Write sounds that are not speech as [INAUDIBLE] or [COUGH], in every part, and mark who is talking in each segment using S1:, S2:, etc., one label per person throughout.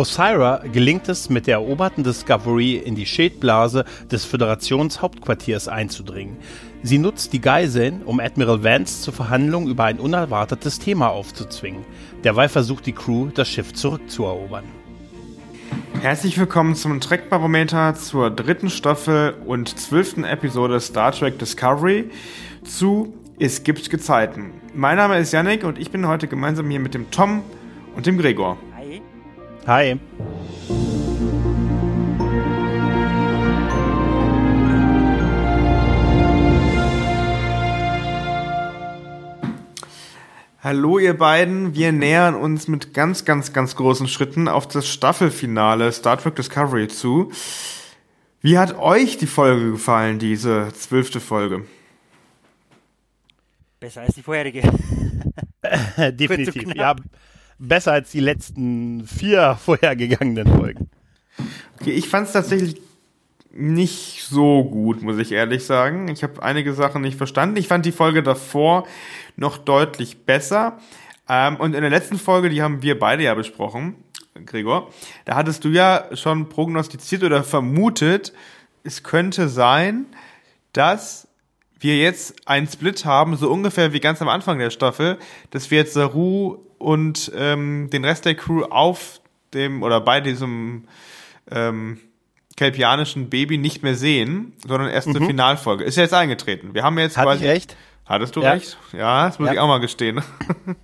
S1: Osira gelingt es, mit der eroberten Discovery in die Schildblase des Föderationshauptquartiers einzudringen. Sie nutzt die Geiseln, um Admiral Vance zur Verhandlung über ein unerwartetes Thema aufzuzwingen. Derweil versucht die Crew, das Schiff zurückzuerobern.
S2: Herzlich willkommen zum Trek-Barometer zur dritten Staffel und zwölften Episode Star Trek Discovery zu Es gibt Gezeiten. Mein Name ist Yannick und ich bin heute gemeinsam hier mit dem Tom und dem Gregor.
S1: Hi.
S2: Hallo ihr beiden, wir nähern uns mit ganz, ganz, ganz großen Schritten auf das Staffelfinale Star Trek Discovery zu. Wie hat euch die Folge gefallen, diese zwölfte Folge?
S3: Besser als die vorherige. [LAUGHS]
S1: Definitiv, ja besser als die letzten vier [LAUGHS] vorhergegangenen Folgen.
S2: Okay, ich fand es tatsächlich nicht so gut, muss ich ehrlich sagen. Ich habe einige Sachen nicht verstanden. Ich fand die Folge davor noch deutlich besser. Ähm, und in der letzten Folge, die haben wir beide ja besprochen, Gregor, da hattest du ja schon prognostiziert oder vermutet, es könnte sein, dass wir jetzt einen Split haben, so ungefähr wie ganz am Anfang der Staffel, dass wir jetzt Saru und ähm, den Rest der Crew auf dem oder bei diesem ähm, kelpianischen Baby nicht mehr sehen, sondern erst mhm. zur Finalfolge. Ist ja jetzt eingetreten. Wir haben jetzt
S1: Hat quasi. Ich recht?
S2: Hattest du ja. recht? Ja, das muss ja. ich auch mal gestehen. [LAUGHS]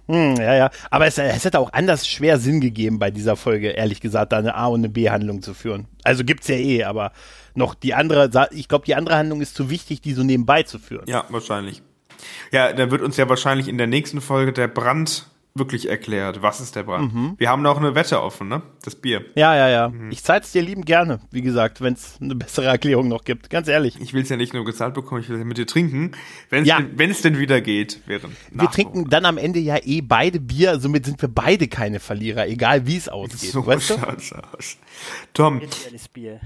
S1: Hm, ja, ja. Aber es, es, hätte auch anders schwer Sinn gegeben, bei dieser Folge, ehrlich gesagt, da eine A- und eine B-Handlung zu führen. Also gibt's ja eh, aber noch die andere, ich glaube, die andere Handlung ist zu wichtig, die so nebenbei zu führen.
S2: Ja, wahrscheinlich. Ja, da wird uns ja wahrscheinlich in der nächsten Folge der Brand wirklich erklärt, was ist der Brand. Mhm. Wir haben noch eine Wette offen, ne? Das Bier.
S1: Ja, ja, ja. Mhm. Ich zahle es dir lieben gerne, wie gesagt, wenn es eine bessere Erklärung noch gibt. Ganz ehrlich.
S2: Ich will es ja nicht nur gezahlt bekommen, ich will es mit dir trinken. Wenn es ja. denn, denn wieder geht, während.
S1: Wir trinken dann am Ende ja eh beide Bier, somit sind wir beide keine Verlierer, egal wie es ausgeht. So weißt schaut's
S2: du? aus. Tom. Bier.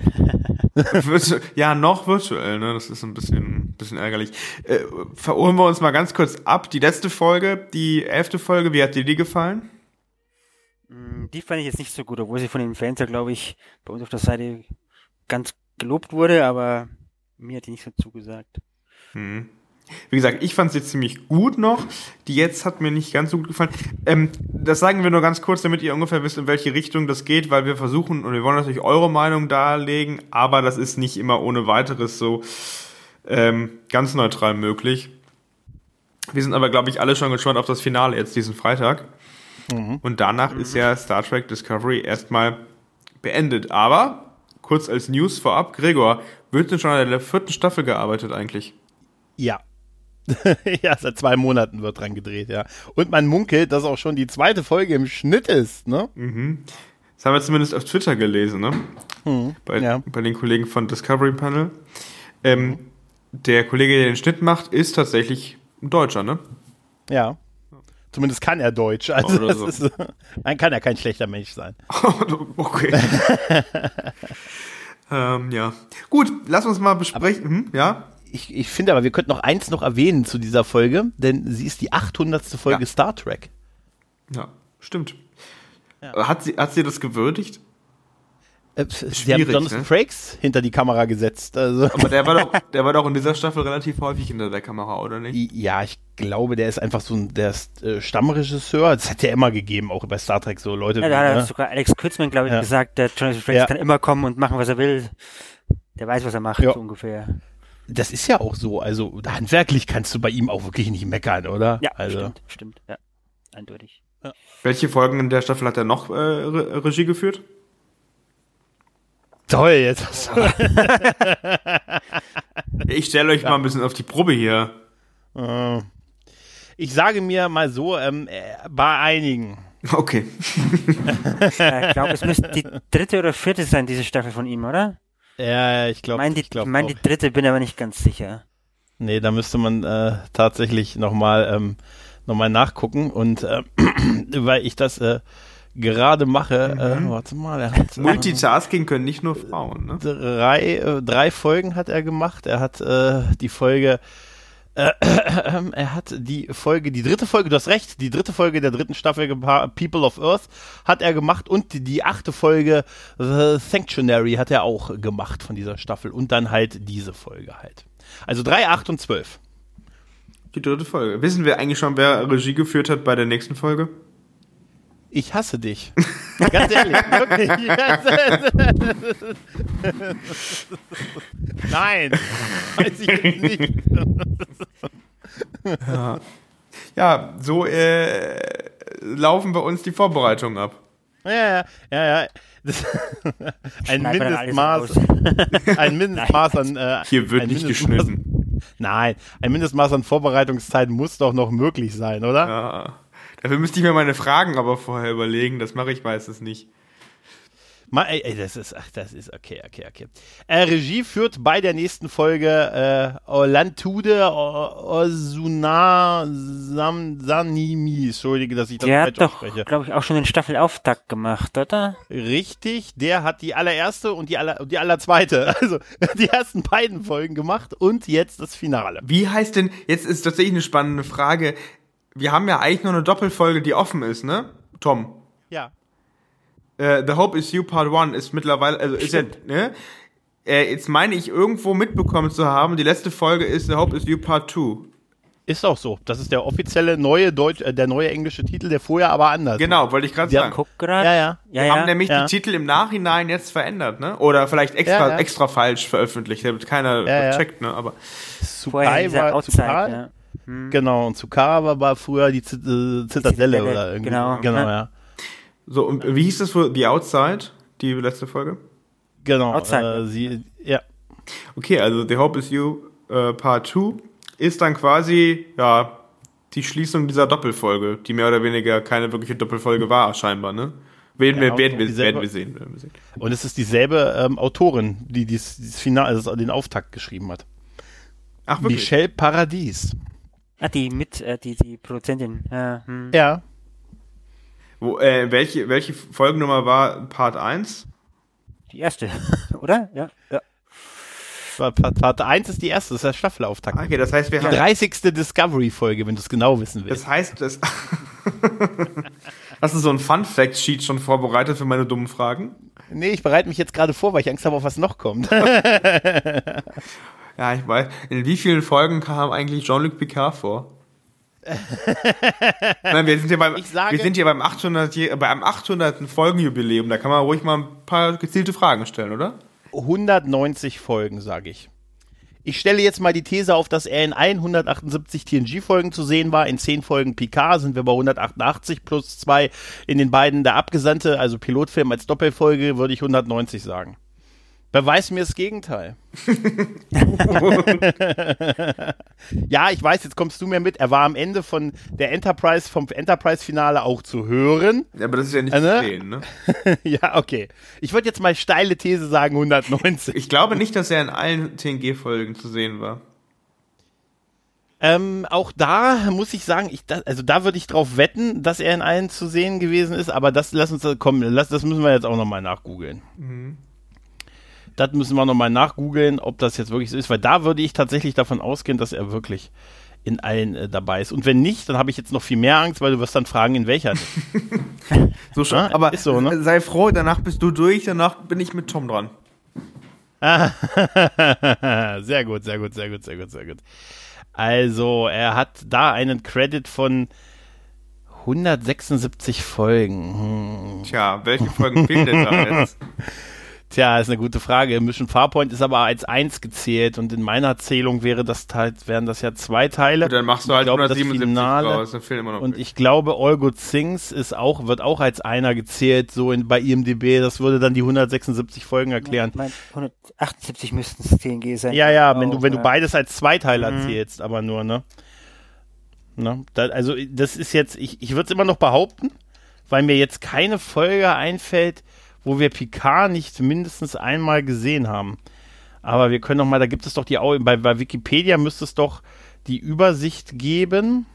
S2: [LAUGHS] ja, noch virtuell, ne? Das ist ein bisschen, bisschen ärgerlich. Äh, verholen wir uns mal ganz kurz ab. Die letzte Folge, die elfte Folge, wie hat dir die gefallen?
S3: Mm, die fand ich jetzt nicht so gut, obwohl sie von den Fans ja, glaube ich, bei uns auf der Seite ganz gelobt wurde, aber mir hat die nicht so zugesagt.
S2: Hm. Wie gesagt, ich fand sie ziemlich gut noch. Die jetzt hat mir nicht ganz so gut gefallen. Ähm, das sagen wir nur ganz kurz, damit ihr ungefähr wisst, in welche Richtung das geht, weil wir versuchen und wir wollen natürlich eure Meinung darlegen, aber das ist nicht immer ohne weiteres so ähm, ganz neutral möglich. Wir sind aber, glaube ich, alle schon gespannt auf das Finale jetzt diesen Freitag. Mhm. Und danach mhm. ist ja Star Trek Discovery erstmal beendet. Aber kurz als News vorab, Gregor, wird denn schon an der vierten Staffel gearbeitet eigentlich?
S1: Ja, [LAUGHS] ja, seit zwei Monaten wird dran gedreht, ja. Und man munkelt, dass auch schon die zweite Folge im Schnitt ist, ne?
S2: Mhm. Das haben wir zumindest auf Twitter gelesen, ne? Mhm, bei, ja. bei den Kollegen von Discovery Panel. Ähm, der Kollege, der den Schnitt macht, ist tatsächlich ein Deutscher, ne?
S1: Ja. Zumindest kann er Deutsch. Also so. ist, dann kann er kein schlechter Mensch sein. [LAUGHS]
S2: okay. [LAUGHS] ähm, ja. Gut, lass uns mal besprechen. Hm, ja
S1: ich, ich finde aber, wir könnten noch eins noch erwähnen zu dieser Folge, denn sie ist die 800. Folge ja. Star Trek.
S2: Ja, stimmt. Ja. Hat, sie, hat sie das gewürdigt?
S1: Äh, sie haben Jonathan ne? Frakes hinter die Kamera gesetzt. Also.
S2: Aber der war, doch, [LAUGHS] der war doch in dieser Staffel relativ häufig hinter der Kamera, oder nicht?
S1: Ja, ich glaube, der ist einfach so ein der ist, äh, Stammregisseur. Das hat ja immer gegeben, auch bei Star Trek so Leute.
S3: Ja, da hat ne? sogar Alex Kürzmann, glaube ich, ja. gesagt, der Jonathan Frakes ja. kann immer kommen und machen, was er will. Der weiß, was er macht, so ungefähr
S1: das ist ja auch so. Also handwerklich kannst du bei ihm auch wirklich nicht meckern, oder?
S3: Ja,
S1: also.
S3: stimmt, stimmt, ja. Eindeutig. Ja.
S2: Welche Folgen in der Staffel hat er noch äh, Re Regie geführt?
S1: Toll, jetzt hast du. [LAUGHS]
S2: ich stelle euch ja. mal ein bisschen auf die Probe hier.
S1: Äh, ich sage mir mal so, ähm, äh, bei einigen
S2: Okay. [LAUGHS]
S3: Ich glaube, es müsste die dritte oder vierte sein, diese Staffel von ihm, oder?
S1: Ja, ich glaube,
S3: meine die,
S1: ich glaub
S3: ich mein,
S1: auch.
S3: die dritte, bin aber nicht ganz sicher.
S1: Nee, da müsste man äh, tatsächlich nochmal ähm, noch mal nachgucken. Und äh, [CLEARS THROAT] weil ich das äh, gerade mache, äh, warte mal, er hat äh,
S2: Multitasking können nicht nur Frauen, ne?
S1: drei, äh, drei Folgen hat er gemacht. Er hat äh, die Folge, äh, er hat die Folge, die dritte Folge, du hast recht, die dritte Folge der dritten Staffel People of Earth hat er gemacht und die, die achte Folge The Sanctuary hat er auch gemacht von dieser Staffel und dann halt diese Folge halt. Also drei, acht und zwölf.
S2: Die dritte Folge. Wissen wir eigentlich schon, wer Regie geführt hat bei der nächsten Folge?
S1: Ich hasse dich. [LAUGHS] Ganz ehrlich, wirklich. [LAUGHS] Nein, weiß ich jetzt nicht. [LAUGHS]
S2: Ja, so äh, laufen bei uns die Vorbereitungen ab.
S1: Ja, ja, ja, ja. Ein Mindestmaß, ein Mindestmaß an. Äh,
S2: Hier wird nicht geschnitten.
S1: Nein, ein Mindestmaß an Vorbereitungszeit muss doch noch möglich sein, oder?
S2: Ja. Dafür müsste ich mir meine Fragen aber vorher überlegen. Das mache ich meistens nicht.
S1: Ma, ey, ey, das ist, ach, das ist okay, okay, okay. Äh, Regie führt bei der nächsten Folge äh, Orlantude Osuna Sam, Sanimi. Entschuldige, dass ich das
S3: Der
S1: falsch
S3: hat doch, glaube ich, auch schon den Staffelauftakt gemacht, oder?
S1: Richtig, der hat die allererste und die, aller, und die allerzweite, [LAUGHS] also die ersten beiden Folgen gemacht und jetzt das Finale.
S2: Wie heißt denn, jetzt ist tatsächlich eine spannende Frage. Wir haben ja eigentlich nur eine Doppelfolge, die offen ist, ne? Tom.
S1: Ja.
S2: Äh, The Hope is You Part 1 ist mittlerweile, also ist ja,
S3: Stimmt.
S2: ne? Äh, jetzt meine ich irgendwo mitbekommen zu haben, die letzte Folge ist The Hope is You Part 2.
S1: Ist auch so. Das ist der offizielle neue Deutsch, äh, der neue englische Titel, der vorher aber anders.
S2: Genau, wollte ich gerade
S1: Ja,
S2: sagen.
S3: Guck gerade.
S1: Ja, ja.
S3: Ja,
S2: Wir
S3: ja.
S2: haben nämlich
S1: ja.
S2: die War im Nachhinein jetzt verändert, ne? Oder vielleicht extra,
S1: Ja, ja.
S2: extra falsch veröffentlicht, damit keiner
S1: Ja, ja.
S2: checkt, ne? Aber
S3: dieser
S1: war
S3: Outside, ja. Hm.
S1: Genau, und Tsukara war, war früher die Zit äh, Zitadelle
S3: Zitadelle,
S1: oder irgendwie.
S3: genau.
S1: Genau,
S3: Ja.
S2: so, und wie hieß das für The Outside, die letzte Folge?
S1: Genau.
S3: Outside.
S1: Äh, sie, ja.
S2: Okay, also The Hope is You äh, Part 2 ist dann quasi, ja, die Schließung dieser Doppelfolge, die mehr oder weniger keine wirkliche Doppelfolge war, scheinbar, ne? Werden,
S1: Ja,
S2: wir, werden, wir,
S1: dieselbe-
S2: werden wir sehen, werden wir sehen.
S1: Und es ist dieselbe ähm, Autorin, die dieses, dieses Finale, also den Auftakt geschrieben hat.
S2: Ach, wirklich?
S1: Michelle Paradies.
S3: Ah, die mit, äh, die, die Produzentin. Ja, hm.
S1: Ja.
S2: Wo, äh, welche, welche Folgennummer war Part 1?
S3: Die erste, [LAUGHS] oder? Ja. ja.
S1: Part, Part, Part 1 ist die erste, das ist der Staffelauftakt.
S2: Ah, Okay, das heißt, wir
S1: Die
S2: haben.
S1: 30. Discovery-Folge, wenn du es genau wissen willst.
S2: Das heißt, das. [LAUGHS] Hast du so ein Fun-Fact-Sheet schon vorbereitet für meine dummen Fragen?
S1: Nee, ich bereite mich jetzt gerade vor, weil ich Angst habe, auf was noch kommt. [LAUGHS]
S2: Ja, ich weiß. In wie vielen Folgen kam eigentlich Jean-Luc Picard vor? [LAUGHS] Nein, wir sind hier beim,
S1: sage-
S2: wir sind hier beim 800, je- beim 800. Folgenjubiläum. Da kann man ruhig mal ein paar gezielte Fragen stellen, oder?
S1: 190 Folgen, sage ich. Ich stelle jetzt mal die These auf, dass er in 178 TNG-Folgen zu sehen war. In 10 Folgen Picard sind wir bei 188 plus 2 in den beiden der Abgesandte, also Pilotfilm als Doppelfolge, würde ich 190 sagen. Beweis mir das Gegenteil. [LAUGHS] ja, ich weiß, jetzt kommst du mir mit. Er war am Ende von der Enterprise, vom Enterprise-Finale auch zu hören.
S2: Ja, aber das ist ja nicht
S1: ne?
S2: zu sehen, ne? [LAUGHS]
S1: ja, okay. Ich würde jetzt mal steile These sagen, 190.
S2: Ich glaube nicht, dass er in allen TNG-Folgen zu sehen war.
S1: Ähm, auch da muss ich sagen, ich, da, also da würde ich drauf wetten, dass er in allen zu sehen gewesen ist, aber das lass uns kommen, lass, das müssen wir jetzt auch nochmal nachgoogeln. Das müssen wir nochmal nachgoogeln, ob das jetzt wirklich so ist, weil da würde ich tatsächlich davon ausgehen, dass er wirklich in allen äh, dabei ist. Und wenn nicht, dann habe ich jetzt noch viel mehr Angst, weil du wirst dann fragen, in welcher. [LAUGHS]
S2: So schon,
S1: Ja,
S2: aber
S1: so, ne?
S2: sei froh, danach bist du durch, danach bin ich mit Tom dran. [LAUGHS]
S1: sehr gut, sehr gut, sehr gut, sehr gut, sehr gut. Also, er hat da einen Credit von 176 Folgen. Hm.
S2: Tja, welche Folgen fehlen denn da [LAUGHS] jetzt?
S1: Tja, ist eine gute Frage. Mission Farpoint ist aber als eins gezählt und in meiner Zählung wäre das halt, wären das ja zwei Teile.
S2: Und dann machst du halt
S1: Ich glaube, das
S2: 177
S1: Finale-
S2: raus, dann fehlen immer noch
S1: Und
S2: welche.
S1: ich glaube, All Good Things ist auch, wird auch als einer gezählt, so in, bei IMDB. Das würde dann die 176 Folgen erklären.
S3: Ich mein, 178 müssten es TNG sein.
S1: Ja, ja, wenn du,
S3: Auch,
S1: wenn du
S3: ja.
S1: beides als Zweiteiler
S3: Mhm.
S1: zählst, aber nur, ne? ne? Da, also, das ist jetzt, ich, ich würde es immer noch behaupten, weil mir jetzt keine Folge einfällt, wo wir Picard nicht mindestens einmal gesehen haben. Aber wir können doch mal, da gibt es doch die, bei, bei Wikipedia müsste es doch die Übersicht geben,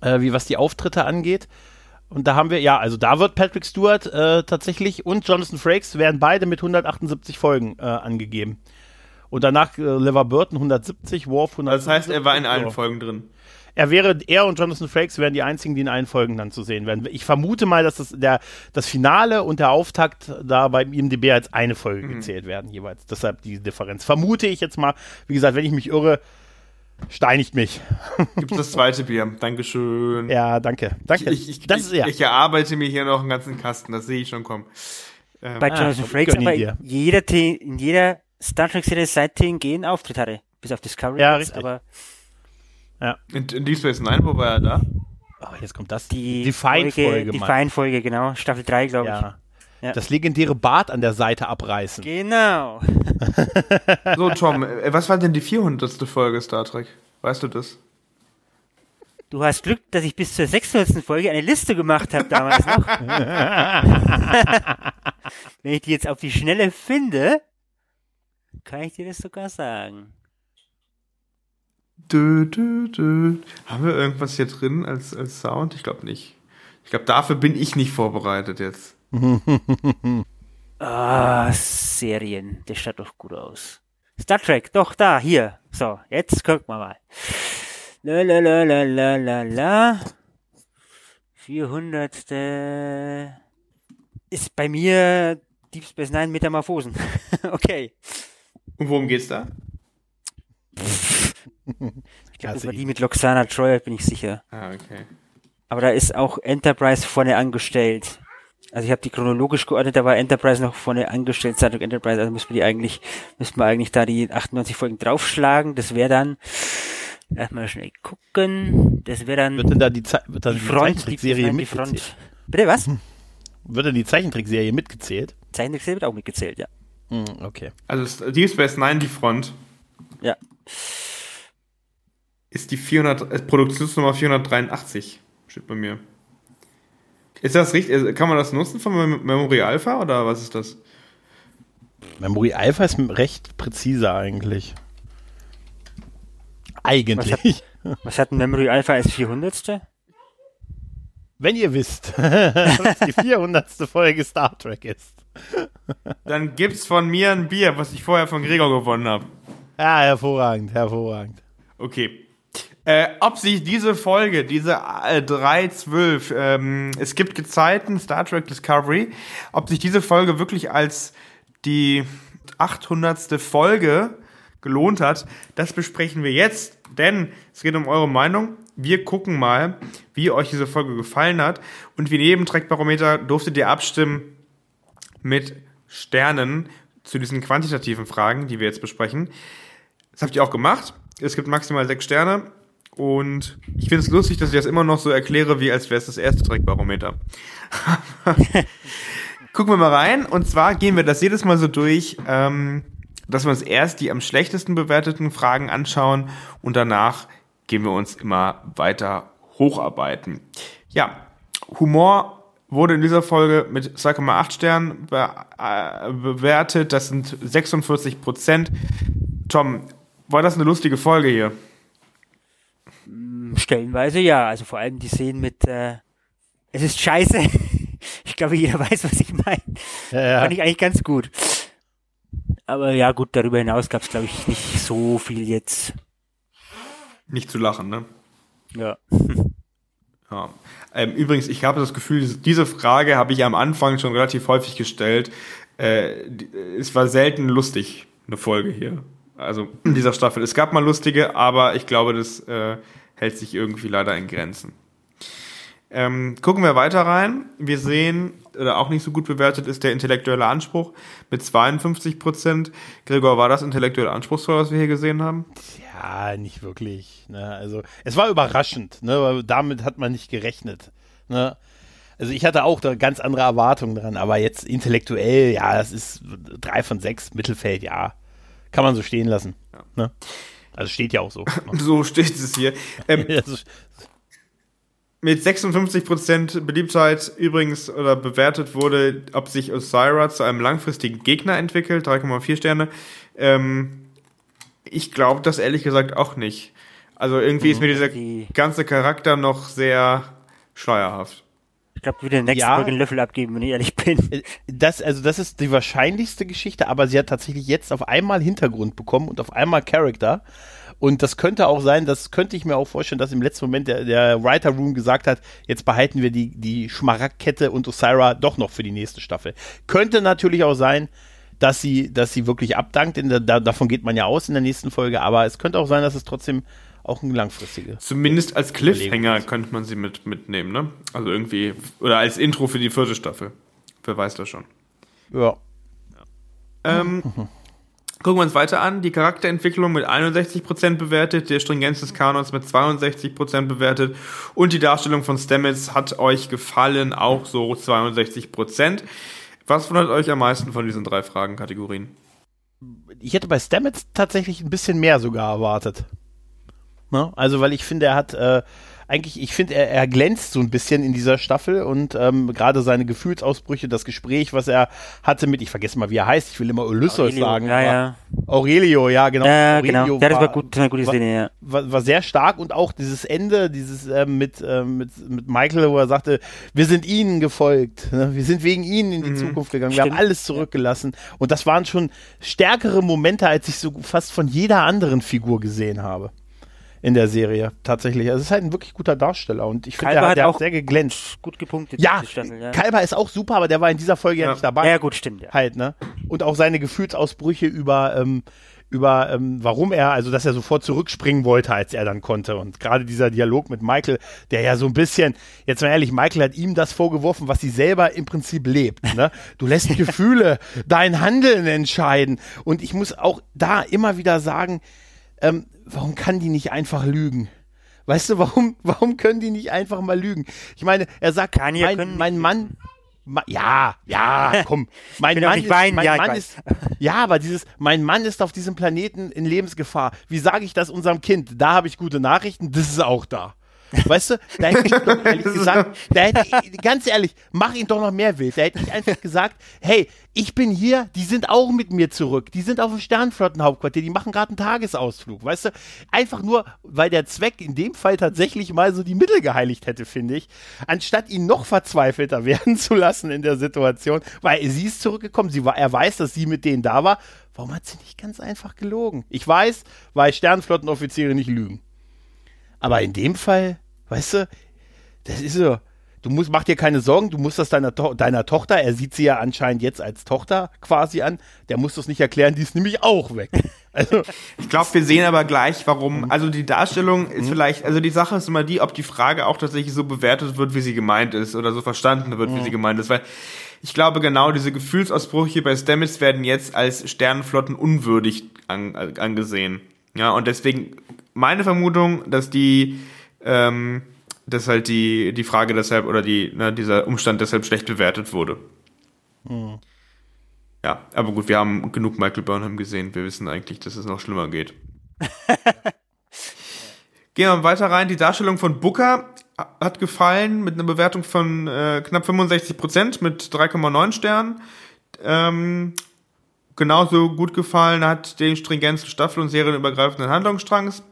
S1: äh, wie was die Auftritte angeht. Und da haben wir, ja, also da wird Patrick Stewart äh, tatsächlich und Jonathan Frakes werden beide mit 178 Folgen äh, angegeben. Und danach äh, Lever Burton 170, Worf 170.
S2: Das heißt, er war in allen Folgen drin.
S1: Er wäre, er und Jonathan Frakes wären die einzigen, die in allen Folgen dann zu sehen werden. Ich vermute mal, dass das, der, das Finale und der Auftakt da beim IMDB als eine Folge mhm. gezählt werden, jeweils. Deshalb die Differenz. Vermute ich jetzt mal. Wie gesagt, wenn ich mich irre, steinigt mich. [LAUGHS]
S2: Gibt das zweite Bier. Dankeschön.
S1: Ja, danke. Danke.
S2: Ich, ich, das, ich, ja. ich erarbeite mir hier noch einen ganzen Kasten, das sehe ich schon kommen.
S3: Ähm, Bei Jonathan ah, Frakes aber jeder, in jeder Star Trek-Serie seit TNG Auftritt hatte. Bis auf Discovery.
S1: Ja, richtig.
S3: Aber
S2: ja. In, in Deep Space Nine, wo war er da?
S1: Oh, jetzt kommt das.
S3: Die, die Feinfolge. Die Feinfolge, genau. Staffel 3, glaube
S1: ja. ich. Ja. Das legendäre Bad an der Seite abreißen.
S3: Genau. [LAUGHS]
S2: so, Tom, äh, was war denn die 400. Folge Star Trek? Weißt du das?
S3: Du hast Glück, dass ich bis zur 600. Folge eine Liste gemacht habe damals noch. [LAUGHS] Wenn ich die jetzt auf die Schnelle finde, kann ich dir das sogar sagen.
S2: Dö, dö, dö. Haben wir irgendwas hier drin als, als Sound? Ich glaube nicht. Ich glaube, dafür bin ich nicht vorbereitet jetzt. [LAUGHS]
S3: ah, Serien. Das schaut doch gut aus. Star Trek, doch da, hier. So, jetzt gucken wir mal. La la la la la la la. 400. Ist bei mir Deep Space Nine Metamorphosen. [LAUGHS] okay.
S2: Und worum geht's da? [LAUGHS]
S3: ich glaube, das war die mit Loxana Troy, bin ich sicher.
S2: Ah, okay.
S3: Aber da ist auch Enterprise vorne angestellt. Also ich habe die chronologisch geordnet, da war Enterprise noch vorne angestellt, Star Trek Enterprise, also müssen wir die eigentlich, müssen wir eigentlich da die 98 Folgen draufschlagen. Das wäre dann, erstmal schnell gucken, das wäre dann.
S1: Wird denn da die, Ze wird dann
S3: die, die Zeichentrickserie
S1: mitgezählt?
S3: Bitte was? Hm.
S1: Wird denn die Zeichentrickserie mitgezählt?
S3: Zeichentrickserie wird auch mitgezählt, ja.
S1: Hm, okay.
S2: Also Deep Space Nine die Front.
S3: Ja
S2: ist die 400, äh, Produktionsnummer 483, steht bei mir. Ist das richtig? Äh, kann man das nutzen von Memory Alpha oder was ist das?
S1: Memory Alpha ist recht präzise eigentlich. Eigentlich.
S3: Was hat, was hat ein Memory Alpha als 400.
S1: Wenn ihr wisst, [LAUGHS] was die 400. Folge Star Trek ist.
S2: Dann gibt's von mir ein Bier, was ich vorher von Gregor gewonnen habe.
S1: Ja, hervorragend, hervorragend.
S2: Okay. Äh, ob sich diese Folge, diese äh, 3.12, ähm, es gibt Gezeiten, Star Trek Discovery, ob sich diese Folge wirklich als die 800. Folge gelohnt hat, das besprechen wir jetzt, denn es geht um eure Meinung. Wir gucken mal, wie euch diese Folge gefallen hat und wie neben Trackbarometer durftet ihr abstimmen mit Sternen zu diesen quantitativen Fragen, die wir jetzt besprechen. Das habt ihr auch gemacht. Es gibt maximal sechs Sterne. Und ich finde es lustig, dass ich das immer noch so erkläre, wie als wäre es das erste Trackbarometer. [LAUGHS] Gucken wir mal rein. Und zwar gehen wir das jedes Mal so durch, ähm, dass wir uns erst die am schlechtesten bewerteten Fragen anschauen und danach gehen wir uns immer weiter hocharbeiten. Ja, Humor wurde in dieser Folge mit 2,8 Sternen be äh, bewertet. Das sind 46 Prozent. Tom, war das eine lustige Folge hier?
S3: Stellenweise ja, also vor allem die Szenen mit, äh, es ist scheiße. [LAUGHS] ich glaube, jeder weiß, was ich meine. Ja, ja. Fand ich eigentlich ganz gut. Aber ja, gut, darüber hinaus gab es, glaube ich, nicht so viel jetzt.
S2: Nicht zu lachen, ne?
S3: Ja. [LAUGHS]
S2: ja. Ähm, übrigens, ich habe das Gefühl, diese Frage habe ich am Anfang schon relativ häufig gestellt. Äh, es war selten lustig, eine Folge hier. Also in dieser Staffel. Es gab mal lustige, aber ich glaube, das äh, hält sich irgendwie leider in Grenzen. Ähm, gucken wir weiter rein. Wir sehen, oder auch nicht so gut bewertet ist der intellektuelle Anspruch mit 52 Prozent. Gregor, war das intellektuell anspruchsvoll, was wir hier gesehen haben?
S1: Ja, nicht wirklich. Ne? Also, es war überraschend. Ne? Damit hat man nicht gerechnet. Ne? Also, ich hatte auch da ganz andere Erwartungen dran, aber jetzt intellektuell, ja, das ist drei von sechs, Mittelfeld, ja. Kann man so stehen lassen. Ja. Ne? Also steht ja auch so. [LAUGHS]
S2: so steht es hier. Ähm, [LAUGHS] mit 56% Beliebtheit übrigens oder bewertet wurde, ob sich Osira zu einem langfristigen Gegner entwickelt, 3,4 Sterne. Ähm, ich glaube das ehrlich gesagt auch nicht. Also irgendwie ist mir dieser
S3: Die-
S2: ganze Charakter noch sehr schleierhaft.
S3: Ich glaube, wir den nächsten
S1: Ja.
S3: Folge einen Löffel abgeben, wenn ich ehrlich bin.
S1: Äh, Das, also das ist die wahrscheinlichste Geschichte, aber sie hat tatsächlich jetzt auf einmal Hintergrund bekommen und auf einmal Charakter. Und das könnte auch sein, das könnte ich mir auch vorstellen, dass im letzten Moment der, der Writer Room gesagt hat, jetzt behalten wir die, die Schmaragdkette und Osira doch noch für die nächste Staffel. Könnte natürlich auch sein, dass sie, dass sie wirklich abdankt, in der, da, davon geht man ja aus in der nächsten Folge, aber es könnte auch sein, dass es trotzdem auch ein langfristiges.
S2: Zumindest als Cliffhanger könnte man sie mit, mitnehmen, ne? Also irgendwie, oder als Intro für die vierte Staffel. Wer weiß das schon.
S1: Ja.
S2: Ähm, [LAUGHS] gucken wir uns weiter an. Die Charakterentwicklung mit 61% bewertet, der Stringenz des Kanons mit 62% bewertet und die Darstellung von Stamets hat euch gefallen, auch so 62%. Was wundert euch am meisten von diesen drei Fragenkategorien?
S1: ich hätte bei Stamets tatsächlich ein bisschen mehr sogar erwartet. Ne? Also, weil ich finde, er hat äh, eigentlich, ich finde, er, er glänzt so ein bisschen in dieser Staffel und ähm, gerade seine Gefühlsausbrüche, das Gespräch, was er hatte mit, ich vergesse mal, wie er heißt, ich will immer Ulysses
S3: Aurelio,
S1: sagen.
S3: ja, ja.
S1: Aurelio, ja, genau.
S3: Ja,
S1: Aurelio
S3: genau. Ja, das war gut, eine gute
S1: war-
S3: Szene, ja.
S1: war, war sehr stark und auch dieses Ende, dieses ähm, mit, ähm, mit, mit Michael, wo er sagte, wir sind ihnen gefolgt, ne? wir sind wegen ihnen in die Zukunft gegangen, wir haben
S3: Stimmt.
S1: alles zurückgelassen und das waren schon stärkere Momente, als ich so fast von jeder anderen Figur gesehen habe in der Serie, tatsächlich. Also es ist halt ein wirklich guter Darsteller und ich finde,
S3: Kalber
S1: der,
S3: hat
S1: der
S3: auch
S1: sehr geglänzt.
S3: Gut gepunktet.
S1: Ja,
S3: Staffel, ja.
S1: Kalber ist auch super, aber der war in dieser Folge ja,
S2: Ja.
S1: nicht dabei
S3: ja, gut, stimmt, ja.
S1: halt, ne? Und auch seine Gefühlsausbrüche über, ähm, über ähm, warum er, also dass er sofort zurückspringen wollte, als er dann konnte. Und gerade dieser Dialog mit Michael, der ja so ein bisschen, jetzt mal ehrlich, Michael hat ihm das vorgeworfen, was sie selber im Prinzip lebt. Ne? Du lässt [LAUGHS] Gefühle dein Handeln entscheiden. Und ich muss auch da immer wieder sagen, ähm, warum kann die nicht einfach lügen? Weißt du, warum, warum können die nicht einfach mal lügen? Ich meine, er sagt,
S3: Kann
S1: mein,
S3: können
S1: mein Mann, Ma ja, ja, [LAUGHS] komm. Mein Mann, ist, mein
S3: ja,
S1: Mann ist, ja, aber dieses, mein Mann ist auf diesem Planeten in Lebensgefahr. Wie sage ich das unserem Kind? Da habe ich gute Nachrichten, das ist auch da. Weißt du, da hätte ich doch ehrlich [LAUGHS] gesagt, da hätte ich, ganz ehrlich, mach ihn doch noch mehr wild. Da hätte ich einfach gesagt, hey, ich bin hier, die sind auch mit mir zurück. Die sind auf dem Sternflottenhauptquartier, die machen gerade einen Tagesausflug, weißt du? Einfach nur, weil der Zweck in dem Fall tatsächlich mal so die Mittel geheiligt hätte, finde ich. Anstatt ihn noch verzweifelter [LAUGHS] werden zu lassen in der Situation, weil sie ist zurückgekommen, sie war, er weiß, dass sie mit denen da war. Warum hat sie nicht ganz einfach gelogen? Ich weiß, weil Sternflottenoffiziere nicht lügen. Aber in dem Fall, weißt du, das ist so. Du musst, mach dir keine Sorgen, du musst das deiner, to deiner Tochter, er sieht sie ja anscheinend jetzt als Tochter quasi an, der muss das nicht erklären, die ist nämlich auch weg. [LAUGHS] Also,
S2: Ich glaube, wir sehen aber gleich, warum. Also die Darstellung ist vielleicht, also die Sache ist immer die, ob die Frage auch tatsächlich so bewertet wird, wie sie gemeint ist, oder so verstanden wird, wie sie gemeint ist. Weil ich glaube, genau diese Gefühlsausbrüche bei Stamets werden jetzt als Sternenflotten unwürdig an, angesehen. Ja, und deswegen meine Vermutung, dass die, ähm, dass halt die, die Frage deshalb oder die, ne, dieser Umstand deshalb schlecht bewertet wurde. Ja, aber gut, wir haben genug Michael Burnham gesehen. Wir wissen eigentlich, dass es noch schlimmer geht. [LAUGHS] Gehen wir weiter rein. Die Darstellung von Booker hat gefallen mit einer Bewertung von äh, knapp 65% mit 3,9 Sternen. Ähm, genauso gut gefallen hat den Stringenz des Staffel- und serienübergreifenden Handlungsstrangs.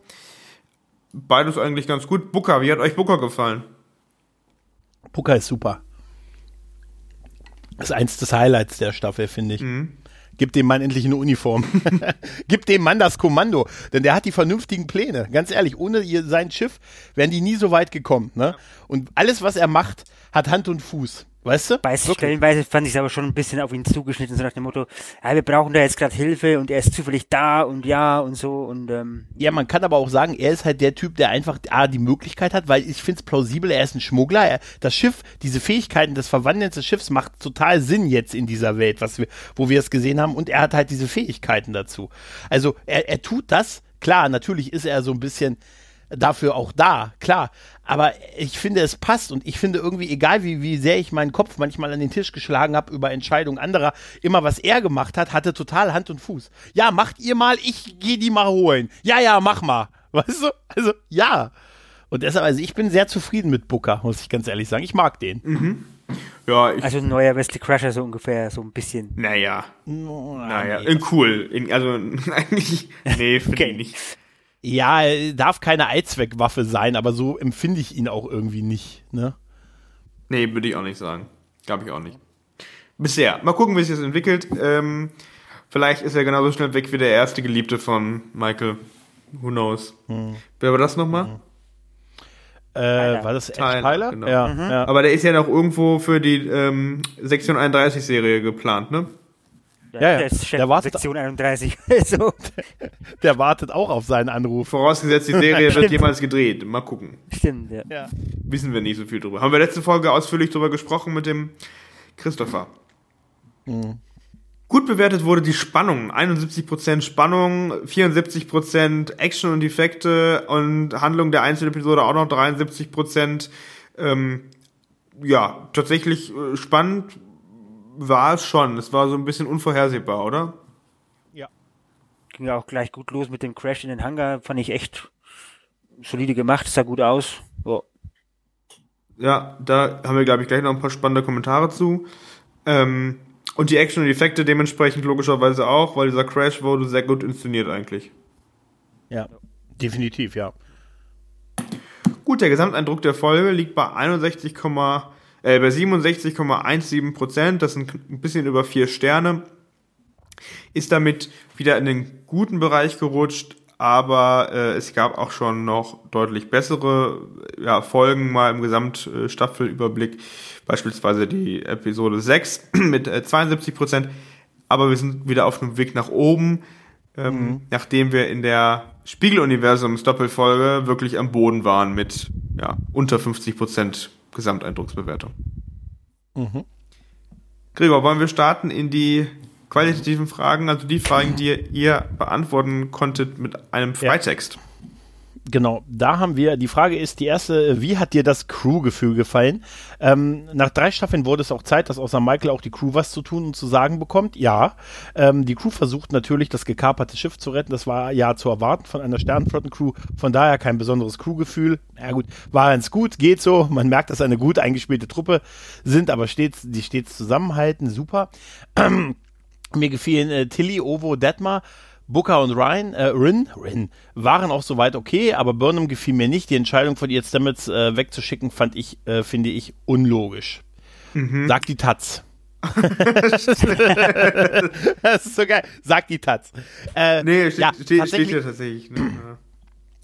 S2: Beides eigentlich ganz gut. Booker, wie hat euch Booker gefallen?
S1: Booker ist super. Das ist eins des Highlights der Staffel, finde ich. Gib dem Mann endlich eine Uniform. [LAUGHS] Gib dem Mann das Kommando. Denn der hat die vernünftigen Pläne. Ganz ehrlich, ohne ihr, sein Schiff wären die nie so weit gekommen. Ne? Und alles, was er macht, hat Hand und Fuß. Weißt du?
S3: Bei
S1: Wirklich.
S3: Stellenweise fand ich es aber schon ein bisschen auf ihn zugeschnitten, so nach dem Motto, ja, wir brauchen da jetzt gerade Hilfe und er ist zufällig da und ja und so und ähm,
S1: Ja, man kann aber auch sagen, er ist halt der Typ, der einfach A, die Möglichkeit hat, weil ich finde es plausibel, er ist ein Schmuggler. Er, das Schiff, diese Fähigkeiten des Verwandelns des Schiffs macht total Sinn jetzt in dieser Welt, was wir, wo wir es gesehen haben. Und er hat halt diese Fähigkeiten dazu. Also er, er tut das, klar, natürlich ist er so ein bisschen dafür auch da, klar. Aber ich finde, es passt und ich finde irgendwie, egal wie, wie sehr ich meinen Kopf manchmal an den Tisch geschlagen habe über Entscheidungen anderer, immer was er gemacht hat, hatte total Hand und Fuß. Ja, macht ihr mal, ich gehe die mal holen. Ja, ja, mach mal. [LAUGHS] Weißt du? Also, ja. Und deshalb, also ich bin sehr zufrieden mit Booker, muss ich ganz ehrlich sagen. Ich mag den.
S2: Mhm. Ja, ich,
S3: Also ein neuer Wesley Crusher, so ungefähr, so ein bisschen.
S2: naja,
S1: Oh,
S2: naja,
S1: nee.
S2: in cool. In, also [LAUGHS] eigentlich, nee, finde
S1: Okay.
S2: ich nicht.
S1: Ja, er darf keine Allzweckwaffe sein, aber so empfinde ich ihn auch irgendwie nicht. Ne?
S2: Nee, würde ich auch nicht sagen. Glaube ich auch nicht. Bisher. Mal gucken, wie sich das entwickelt. Ähm, vielleicht ist er genauso schnell weg wie der erste Geliebte von Michael. Who knows? Wer war das nochmal?
S1: Äh,
S3: Tyler.
S1: war das
S2: Tyler,
S1: Tyler?
S2: genau.
S1: Ja, ja.
S2: Aber der ist ja noch irgendwo für die ähm, Sektion 31 Serie geplant, ne?
S1: Ja, ja.
S3: Der
S1: Der wartet-
S3: Sektion 31. [LAUGHS] so,
S1: Der wartet auch auf seinen Anruf.
S2: Vorausgesetzt, die Serie [LAUGHS] wird jemals gedreht. Mal gucken.
S3: stimmt, ja.
S1: Ja.
S2: Wissen wir nicht so viel drüber. Haben wir letzte Folge ausführlich drüber gesprochen mit dem Christopher. Gut bewertet wurde die Spannung. 71% Spannung, 74% Action und Effekte und Handlung der einzelnen Episode auch noch 73%. Ähm, ja, tatsächlich äh, spannend war es schon. Es war so ein bisschen unvorhersehbar, oder?
S3: Ging ja auch gleich gut los mit dem Crash in den Hangar. Fand ich echt solide gemacht, sah gut aus. Ja.
S2: Ja, da haben wir, glaube ich, gleich noch ein paar spannende Kommentare zu. Ähm, und die Action und die Effekte dementsprechend logischerweise auch, weil dieser Crash wurde sehr gut inszeniert eigentlich.
S1: ja, definitiv, ja.
S2: Gut, der Gesamteindruck der Folge liegt bei 61, äh, bei 67,17 Prozent. Das sind ein bisschen über vier Sterne. Ist damit wieder in den guten Bereich gerutscht, aber äh, es gab auch schon noch deutlich bessere ja, Folgen mal im Gesamtstaffelüberblick. Beispielsweise die Episode 6 [CLEARS THROAT] mit äh, 72 Prozent. Aber wir sind wieder auf dem Weg nach oben, ähm, nachdem wir in der Spiegeluniversums Doppelfolge wirklich am Boden waren mit ja, unter 50 Prozent Gesamteindrucksbewertung. Gregor, wollen wir starten in die qualitativen Fragen, also die Fragen, die ihr beantworten konntet mit einem Freitext.
S1: Genau, da haben wir, die Frage ist, die erste, wie hat dir das Crew-Gefühl gefallen? Ähm, nach drei Staffeln wurde es auch Zeit, dass außer Michael auch die Crew was zu tun und zu sagen bekommt. Ja, ähm, die Crew versucht natürlich, das gekaperte Schiff zu retten. Das war ja zu erwarten von einer Sternenflotten-Crew. Von daher kein besonderes Crew-Gefühl. Ja gut, war ganz gut, geht so. Man merkt, dass eine gut eingespielte Truppe sind, aber stets, die stets zusammenhalten. Super. [CLEARS THROAT] Mir gefielen äh, Tilly, Ovo, Detmar, Booker und Ryan, äh, Rin, Rin, waren auch soweit okay, aber Burnham gefiel mir nicht. Die Entscheidung von ihr Stamets äh, wegzuschicken, fand ich, äh, finde ich, unlogisch. Sagt die Taz. [LAUGHS] [LAUGHS] das ist so geil. Sagt die Taz. Äh,
S2: Nee, steht,
S1: ja,
S2: steht, steht
S1: tatsächlich-
S2: hier tatsächlich. Ne?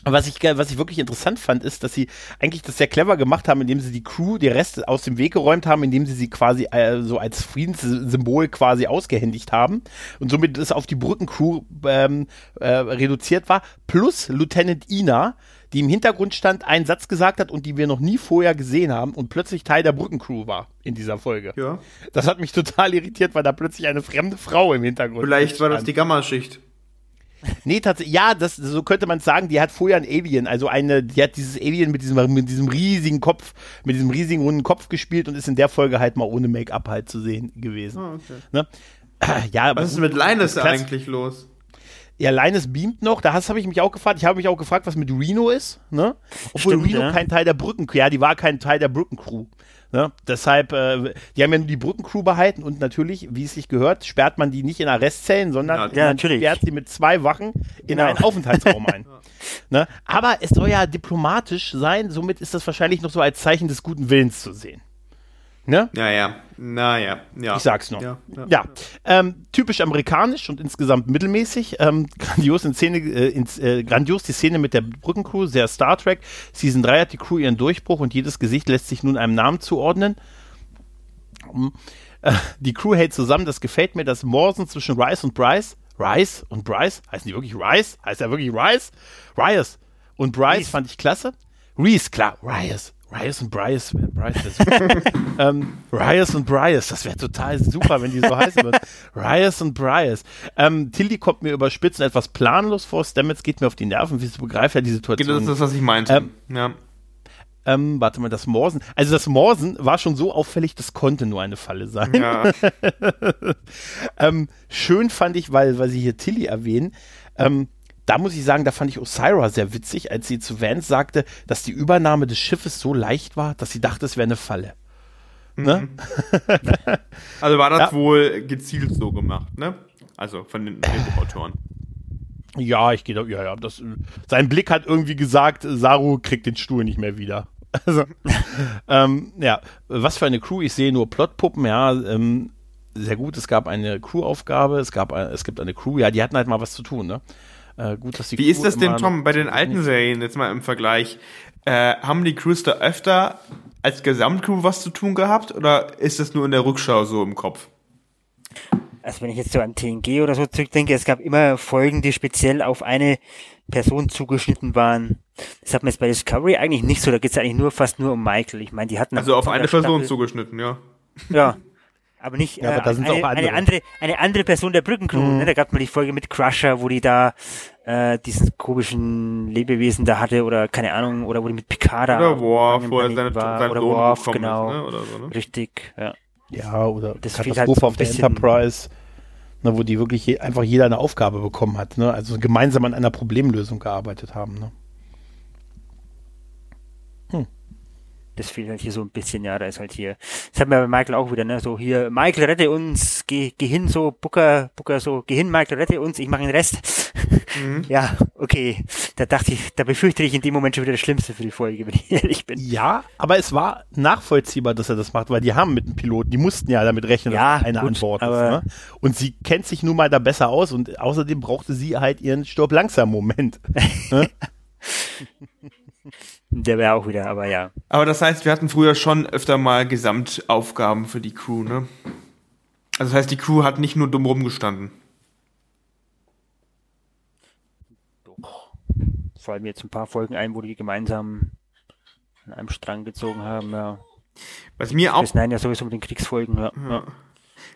S1: Was ich, was ich wirklich interessant fand, ist, dass sie eigentlich das sehr clever gemacht haben, indem sie die Crew, die Rest aus dem Weg geräumt haben, indem sie sie quasi äh, so als Friedenssymbol quasi ausgehändigt haben und somit es auf die Brückencrew ähm, äh, reduziert war, plus Lieutenant Ina, die im Hintergrund stand, einen Satz gesagt hat und die wir noch nie vorher gesehen haben und plötzlich Teil der Brückencrew war in dieser Folge.
S2: ja.
S1: Das hat mich total irritiert, weil da plötzlich eine fremde Frau im Hintergrund
S2: Vielleicht war das
S1: stand.
S2: die Gamma-Schicht.
S1: Nee, tatsächlich, ja, das, so könnte man sagen, die hat vorher ein Alien, also eine, die hat dieses Alien mit diesem, mit diesem riesigen Kopf, mit diesem riesigen runden Kopf gespielt und ist in der Folge halt mal ohne Make-up halt zu sehen gewesen.
S2: Ah, okay.
S1: Ne? [CLEARS THROAT] Ja, aber
S2: Was ist mit Linus eigentlich los?
S1: Ja, Linus beamt noch, da habe ich mich auch gefragt, ich habe mich auch gefragt, was mit Reno ist, ne? Obwohl
S3: Stimmt,
S1: Reno
S3: ja.
S1: kein Teil der Brücken, ja, die war kein Teil der Brückencrew. Ne? Deshalb, äh, die haben ja nur die Brückencrew behalten und natürlich, wie es sich gehört, sperrt man die nicht in Arrestzellen, sondern
S2: Ja,
S3: ja,
S1: man sperrt sie mit zwei Wachen in
S3: Genau.
S1: einen Aufenthaltsraum ein. [LAUGHS] Ne? Aber es soll ja diplomatisch sein, somit ist das wahrscheinlich noch so als Zeichen des guten Willens zu sehen. Ne?
S2: Naja, naja, ja.
S1: Ich sag's nur.
S2: Ja,
S1: Ja,
S2: ja.
S1: Ähm, typisch amerikanisch und insgesamt mittelmäßig. Ähm, [LAUGHS] grandios, in Szene, äh, ins, äh, grandios die Szene mit der Brückencrew, sehr Star Trek. Season 3 hat die Crew ihren Durchbruch und jedes Gesicht lässt sich nun einem Namen zuordnen. Um, äh, die Crew hält zusammen, das gefällt mir, das Morsen zwischen Rice und Bryce. Rice und Bryce? Heißen die wirklich Rice? Heißt er wirklich Rice? Rice und Bryce
S3: Reese.
S1: fand ich klasse. Reese, klar, Rice. Rice und Bryce, Bryce [LAUGHS] ähm, Rice und Bryce, das wäre total super, wenn die so heißen würden. [LAUGHS] Rice und Bryce. Ähm, Tilly kommt mir überspitzt und etwas planlos vor. Stamets geht mir auf die Nerven, wie sie begreift ja die Situation.
S2: Das ist das, was ich meinte.
S1: Ähm,
S2: ja.
S1: ähm, warte mal, das Morsen. Also das Morsen war schon so auffällig, das konnte nur eine Falle sein.
S2: ja. [LAUGHS]
S1: Ähm, schön fand ich, weil, weil sie hier Tilly erwähnen, ähm, da muss ich sagen, da fand ich Osira sehr witzig, als sie zu Vance sagte, dass die Übernahme des Schiffes so leicht war, dass sie dachte, es wäre eine Falle. Ne?
S2: Mhm. [LAUGHS] also war das ja. wohl gezielt so gemacht, ne? Also von den [LAUGHS] Autoren.
S1: Ja, ich gehe da, ja, ja. Das, sein Blick hat irgendwie gesagt, Saru kriegt den Stuhl nicht mehr wieder. [LAUGHS] Also, ähm, ja, was für eine Crew. Ich sehe nur Plotpuppen, ja, ähm, sehr gut. Es gab eine Crew-Aufgabe, es gab, es gibt eine Crew, ja, die hatten halt mal was zu tun, ne?
S2: Äh, gut, dass die Wie Crew ist das denn, Tom, bei den alten Serien, jetzt mal im Vergleich? Äh, haben die Crews da öfter als Gesamtcrew was zu tun gehabt oder ist das nur in der Rückschau so im Kopf?
S3: Also wenn ich jetzt so an TNG oder so zurückdenke, es gab immer Folgen, die speziell auf eine Person zugeschnitten waren. Das hat man jetzt bei Discovery eigentlich nicht so, da geht es eigentlich nur fast nur um Michael. Ich meine, die hatten
S2: also auf eine Person Staffel, zugeschnitten, ja.
S3: Ja, aber nicht
S1: ja, aber
S3: äh, eine, eine, andere eine andere Person der Brückencrew. Mhm. Ne? Da gab es mal die Folge mit Crusher, wo die da äh, diesen komischen Lebewesen da hatte oder keine Ahnung oder wo die mit Picard
S2: oder Worf, wo er seine,
S3: war, oder Worf, genau, ist, ne? oder so, ne? richtig, ja.
S1: Ja, oder das Katastrophe halt auf der Enterprise, ne, wo die wirklich je, einfach jeder eine Aufgabe bekommen hat, ne? also gemeinsam an einer Problemlösung gearbeitet haben. Ne?
S3: Das fehlt halt hier so ein bisschen, ja, da ist halt hier, das hat mir bei Michael auch wieder, ne, so hier, Michael, rette uns, geh, geh hin, so, Booker, Booker, so, geh hin, Michael, rette uns, ich mache den Rest. Mhm. [LAUGHS] Ja, okay, da dachte ich, da befürchte ich in dem Moment schon wieder das Schlimmste für die Folge, wenn ich [LAUGHS] ehrlich bin.
S1: Ja, aber es war nachvollziehbar, dass er das macht, weil die haben mit dem Piloten, die mussten ja damit rechnen,
S3: ja,
S1: dass eine gut, Antwort ist, ne? Und sie kennt sich nun mal da besser aus und außerdem brauchte sie halt ihren Sturb langsam Moment. ne? [LAUGHS]
S3: Der wäre auch wieder, aber ja.
S2: Aber das heißt, wir hatten früher schon öfter mal Gesamtaufgaben für die Crew, ne? Also das heißt, die Crew hat nicht nur dumm rumgestanden.
S3: Doch. Fallen mir jetzt ein paar Folgen ein, wo die gemeinsam an einem Strang gezogen haben, ja.
S2: Was mir auch.
S3: Nein, ja sowieso mit den Kriegsfolgen, ja. ja.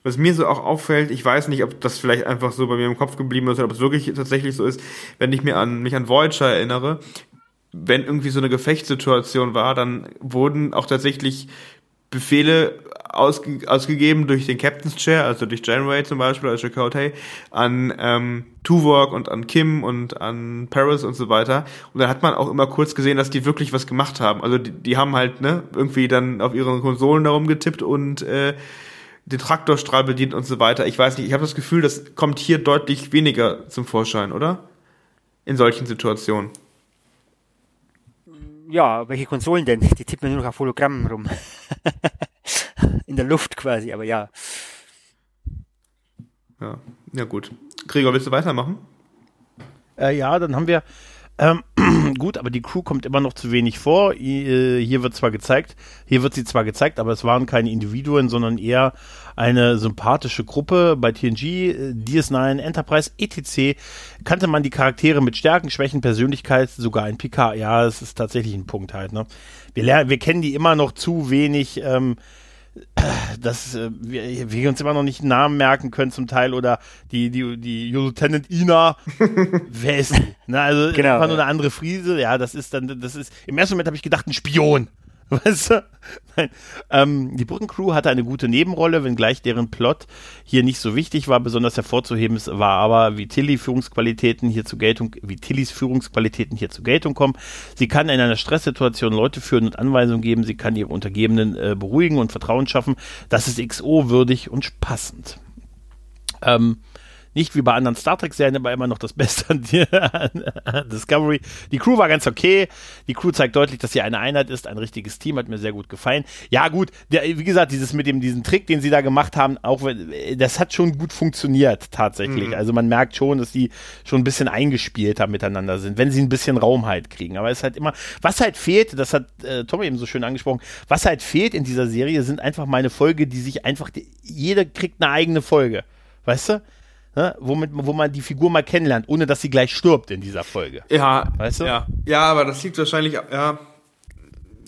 S2: Was mir so auch auffällt, ich weiß nicht, ob das vielleicht einfach so bei mir im Kopf geblieben ist oder ob es wirklich tatsächlich so ist, wenn ich mir an mich an Voyager erinnere, wenn irgendwie so eine Gefechtssituation war, dann wurden auch tatsächlich Befehle ausge ausgegeben durch den Captain's Chair, also durch Janeway zum Beispiel, als Chakotay, an ähm, Tuvok und an Kim und an Paris und so weiter. Und dann hat man auch immer kurz gesehen, dass die wirklich was gemacht haben. Also die, die haben halt ne irgendwie dann auf ihren Konsolen darum getippt und äh, den Traktorstrahl bedient und so weiter. Ich weiß nicht, ich habe das Gefühl, das kommt hier deutlich weniger zum Vorschein, oder? In solchen Situationen
S3: ja, welche Konsolen denn? Die tippen nur noch auf Hologrammen rum. [LAUGHS] In der Luft quasi, aber ja.
S2: Ja, ja gut. Gregor, willst du weitermachen?
S1: Äh, ja, dann haben wir ähm, [CLEARS THROAT] gut, aber die Crew kommt immer noch zu wenig vor. Äh, hier wird zwar gezeigt, hier wird sie zwar gezeigt, aber es waren keine Individuen, sondern eher eine sympathische Gruppe. Bei TNG, äh, DS9, Enterprise, etc. kannte man die Charaktere mit Stärken, Schwächen, Persönlichkeit, sogar ein PK. Ja, es ist tatsächlich ein Punkt halt. Ne? Wir, lernen, wir kennen die immer noch zu wenig. Ähm, [CLEARS THROAT] dass äh, wir, wir, uns immer noch nicht einen Namen merken können zum Teil oder die, die, die Lieutenant Ina, [LAUGHS] wer ist die? Na, also genau, einfach nur eine andere Friese, ja, das ist dann, das ist, im ersten Moment habe ich gedacht, ein Spion. [LAUGHS] Weißt du? Nein. Ähm, die Brückencrew hatte eine gute Nebenrolle, wenngleich deren Plot hier nicht so wichtig war. Besonders hervorzuheben war aber, wie Tilly Führungsqualitäten hier zu Geltung, wie Tillys Führungsqualitäten hier zu Geltung kommen. Sie kann in einer Stresssituation Leute führen und Anweisungen geben. Sie kann ihre Untergebenen äh, beruhigen und Vertrauen schaffen. Das ist XO würdig und passend. Ähm, nicht wie bei anderen Star Trek-Serien, aber immer noch das Beste an, an Discovery. Die Crew war ganz okay. Die Crew zeigt deutlich, dass sie eine Einheit ist, ein richtiges Team, hat mir sehr gut gefallen. Ja, gut, der, wie gesagt, dieses mit dem, diesen Trick, den sie da gemacht haben, auch das hat schon gut funktioniert, tatsächlich. Mhm. Also man merkt schon, dass die schon ein bisschen eingespielter miteinander sind, wenn sie ein bisschen Raum halt kriegen. Aber es ist halt immer, was halt fehlt, das hat äh, Tom eben so schön angesprochen, was halt fehlt in dieser Serie, sind einfach meine Folge, die sich einfach, jeder kriegt eine eigene Folge. Weißt du? Ne, womit, wo man die Figur mal kennenlernt, ohne dass sie gleich stirbt in dieser Folge.
S2: Ja, weißt du? Ja, ja aber das liegt wahrscheinlich, ja,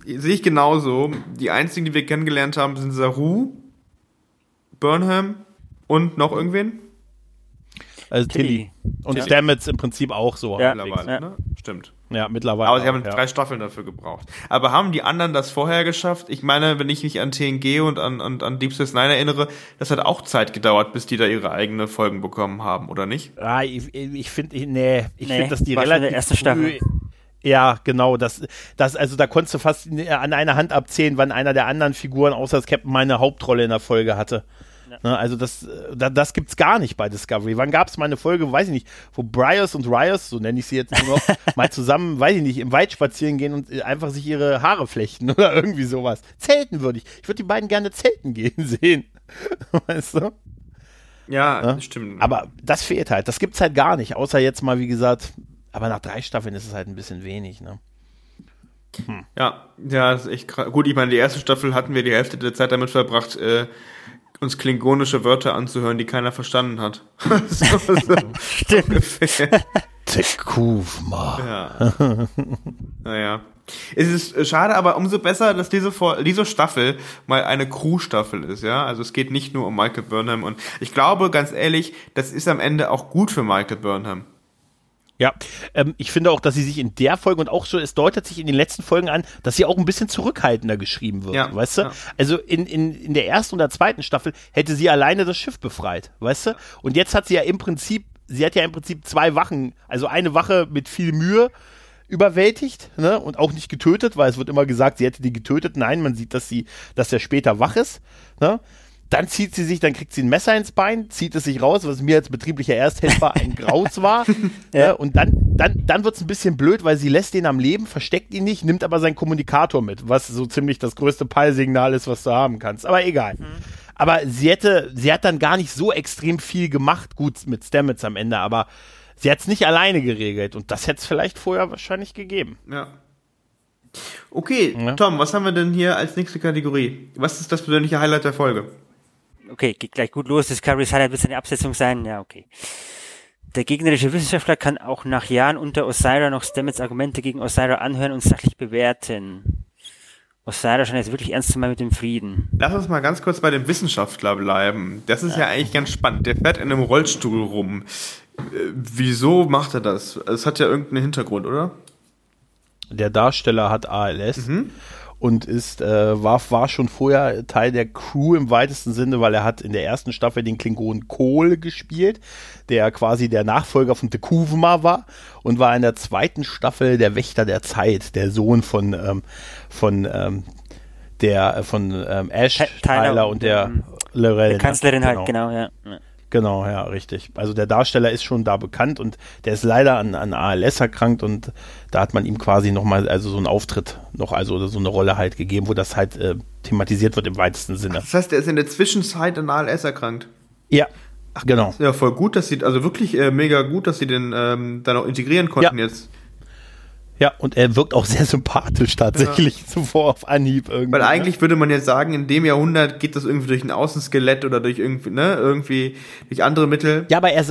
S2: sehe ich genauso. Die einzigen, die wir kennengelernt haben, sind Saru, Burnham und noch irgendwen?
S1: Also Tilly.
S3: Tilly.
S1: Und. Stamets im Prinzip auch so.
S3: Ja. Ja.
S2: ne? Stimmt.
S1: Ja, mittlerweile.
S2: Aber sie haben
S1: auch, ja.
S2: drei Staffeln dafür gebraucht. Aber haben die anderen das vorher geschafft? Ich meine, wenn ich mich an TNG und an, an, an Deep Space Nine erinnere, das hat auch Zeit gedauert, bis die da ihre eigenen Folgen bekommen haben, oder nicht?
S1: Ah, ich ich finde, ich, nee, ich
S3: Nee,
S1: finde, dass die relativ
S3: der ersten Staffel.
S1: Ja, genau. Das, das, also da konntest du fast an einer Hand abzählen, wann einer der anderen Figuren außer das Captain mal eine Hauptrolle in der Folge hatte. Ne, also das, äh, da, das gibt's gar nicht bei Discovery. Wann gab es mal eine Folge, weiß ich nicht, wo Bryars und Ryers, so nenne ich sie jetzt nur noch, [LAUGHS] mal zusammen, weiß ich nicht, im Wald spazieren gehen und äh, einfach sich ihre Haare flechten [LAUGHS] oder irgendwie sowas. Zelten würde ich. Ich würde die beiden gerne zelten gehen [LAUGHS] sehen. Weißt du?
S2: Ja,
S1: Ja.
S2: stimmt.
S1: Aber das fehlt halt. Das gibt's halt gar nicht. Außer jetzt mal, wie gesagt, aber nach drei Staffeln ist es halt ein bisschen wenig, ne?
S2: Ja, ja, das ist echt krass. Gut, ich meine, die erste Staffel hatten wir die Hälfte der Zeit damit verbracht, äh, uns klingonische Wörter anzuhören, die keiner verstanden hat. [LAUGHS] so, so
S3: Stimmt.
S1: Tekuvma.
S2: Ja. naja. Es ist äh, schade, aber umso besser, dass diese, Vor diese Staffel mal eine Crew-Staffel ist, ja. Also es geht nicht nur um Michael Burnham und ich glaube, ganz ehrlich, das ist am Ende auch gut für Michael Burnham.
S1: Ja, ähm, ich finde auch, dass sie sich in der Folge und auch so, es deutet sich in den letzten Folgen an, dass sie auch ein bisschen zurückhaltender geschrieben wird,
S2: Ja,
S1: weißt du?
S2: ja.
S1: Also in, in, in der ersten und der zweiten Staffel hätte sie alleine das Schiff befreit, weißt du? Und jetzt hat sie ja im Prinzip, sie hat ja im Prinzip zwei Wachen, also eine Wache mit viel Mühe überwältigt, ne? Und auch nicht getötet, weil es wird immer gesagt, sie hätte die getötet. Nein, man sieht, dass sie, dass der später wach ist, ne? Dann zieht sie sich, dann kriegt sie ein Messer ins Bein, zieht es sich raus, was mir als betrieblicher Ersthelfer ein Graus war. [LAUGHS] ja. Und dann, dann, dann wird es ein bisschen blöd, weil sie lässt ihn am Leben, versteckt ihn nicht, nimmt aber seinen Kommunikator mit, was so ziemlich das größte Peilsignal ist, was du haben kannst. Aber egal. Aber sie hätte, sie hat dann gar nicht so extrem viel gemacht, gut mit Stamets am Ende, aber sie hat es nicht alleine geregelt und das hätte es vielleicht vorher wahrscheinlich gegeben.
S2: Ja. Okay,
S1: Ja.
S2: Tom, was haben wir denn hier als nächste Kategorie? Was ist das persönliche Highlight der Folge?
S3: Okay, geht gleich gut los. Discovery's Highlight wird seine Absetzung sein. Ja, okay. Der gegnerische Wissenschaftler kann auch nach Jahren unter Osira noch Stamets Argumente gegen Osira anhören und sachlich bewerten. Osira scheint jetzt wirklich ernst zu meinen mit dem Frieden.
S2: Lass uns mal ganz kurz bei dem Wissenschaftler bleiben. Das ist ja, eigentlich ganz spannend. Der fährt in einem Rollstuhl rum. Äh, wieso macht er das? Es hat ja irgendeinen Hintergrund, oder?
S1: Der Darsteller hat ALS und ist äh, war, war schon vorher Teil der Crew im weitesten Sinne, weil er hat in der ersten Staffel den Klingon Kohl gespielt, der quasi der Nachfolger von Tekuvma war und war in der zweiten Staffel der Wächter der Zeit, der Sohn von ähm, von ähm, der äh, von ähm, Ash
S3: Ty- Tyler
S1: Tyler
S3: und,
S1: der
S3: ähm,
S1: Lorel.
S3: Die Kanzlerin halt, genau, ja. ja.
S1: Genau, ja, richtig. Also der Darsteller ist schon da bekannt und der ist leider an, an ALS erkrankt und da hat man ihm quasi nochmal, also so einen Auftritt noch, also so eine Rolle halt gegeben, wo das halt äh, thematisiert wird im weitesten Sinne.
S2: Das heißt, er ist in der Zwischenzeit an ALS erkrankt.
S1: Ja, genau.
S2: Ja, voll gut, dass sie, also wirklich äh, mega gut, dass sie den ähm, dann auch integrieren konnten
S1: Ja.
S2: jetzt.
S1: Ja, und er wirkt auch sehr sympathisch tatsächlich, zuvor auf Anhieb irgendwie.
S2: Weil
S1: ne?
S2: eigentlich würde man jetzt sagen, in dem Jahrhundert geht das irgendwie durch ein Außenskelett oder durch irgendwie, ne, irgendwie durch andere Mittel.
S1: Ja, aber er,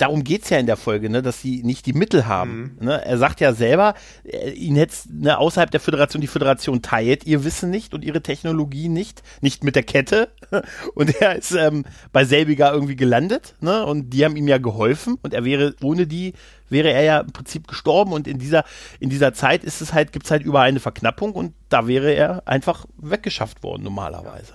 S1: darum geht's ja in der Folge, ne, dass sie nicht die Mittel haben. Ne? Er sagt ja selber, äh, ihn hätte ne, außerhalb der Föderation, die Föderation teilt ihr Wissen nicht und ihre Technologie nicht, nicht mit der Kette. [LAUGHS] Und er ist ähm, bei selbiger irgendwie gelandet, ne? Und die haben ihm ja geholfen und er wäre, ohne die wäre er ja im Prinzip gestorben und in dieser, in dieser Zeit ist es halt, gibt's halt überall eine Verknappung und da wäre er einfach weggeschafft worden normalerweise.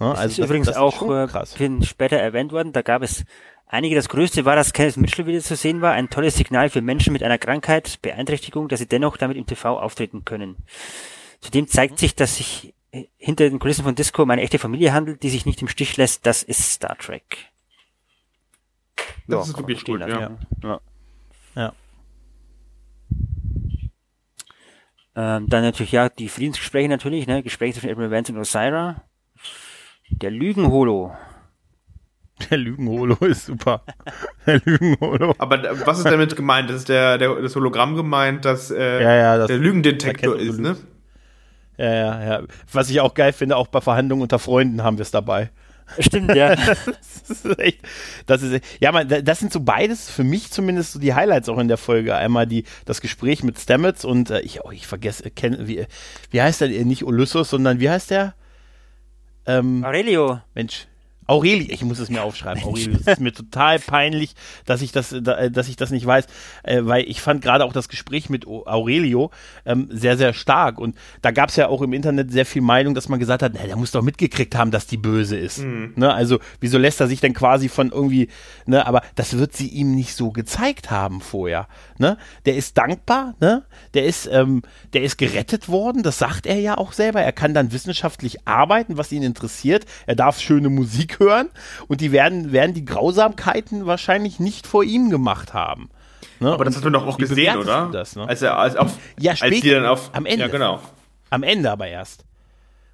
S1: Ne?
S3: Das ist übrigens
S1: das
S3: auch
S1: schon
S3: äh,
S1: krass.
S3: Später erwähnt worden. Da gab es einige. Das größte war, dass Kenneth Mitchell wieder zu sehen war. Ein tolles Signal für Menschen mit einer Krankheit, Beeinträchtigung, dass sie dennoch damit im TV auftreten können. Zudem zeigt sich, dass sich äh, hinter den Kulissen von Disco um eine echte Familie handelt, die sich nicht im Stich lässt. Das ist Star Trek.
S2: Das ist
S3: kann man
S2: wirklich
S3: lassen,
S2: ja.
S3: ja.
S1: Ja.
S3: Ähm, dann natürlich, ja, die Friedensgespräche natürlich, ne, Gespräche zwischen Admiral Vance und Osira. Der Lügenholo.
S1: Der Lügenholo [LAUGHS] ist super. Der Lügenholo.
S2: Aber da- was ist damit gemeint? Das ist der, der das Hologramm gemeint, dass äh,
S1: Ja, ja, das
S2: der Lügendetektor ist, ne?
S1: Ja, ja, ja. Was ich auch geil finde, auch bei Verhandlungen unter Freunden haben wir es dabei.
S3: Stimmt, ja. [LAUGHS]
S1: Das ist echt, das ist, ja, man, das sind so beides, für mich zumindest so die Highlights auch in der Folge. Einmal die, das Gespräch mit Stamets und äh, ich, oh, ich vergesse, kenn, wie, wie heißt der, nicht Ulysses, sondern wie heißt der? Ähm,
S3: Aurelio.
S1: Mensch, Aurelio, ich muss es mir aufschreiben. Aurelio, es ist mir total peinlich, dass ich das, dass ich das nicht weiß, äh, weil ich fand gerade auch das Gespräch mit Aurelio ähm, sehr, sehr stark. Und da gab es ja auch im Internet sehr viel Meinung, dass man gesagt hat, na, der muss doch mitgekriegt haben, dass die böse ist. Mhm. Ne? Also, wieso lässt er sich denn quasi von irgendwie, ne, aber das wird sie ihm nicht so gezeigt haben vorher. Ne? Der ist dankbar, ne? Der ist, ähm, der ist gerettet worden, das sagt er ja auch selber. Er kann dann wissenschaftlich arbeiten, was ihn interessiert. Er darf schöne Musik hören und die werden, werden die Grausamkeiten wahrscheinlich nicht vor ihm gemacht haben.
S2: Ne? Aber das hast du doch auch gesehen, oder?
S1: Das, ne?
S2: Als er als auf,
S1: ja, später,
S2: als die dann auf
S1: am Ende.
S2: Ja, genau.
S1: Am Ende aber erst.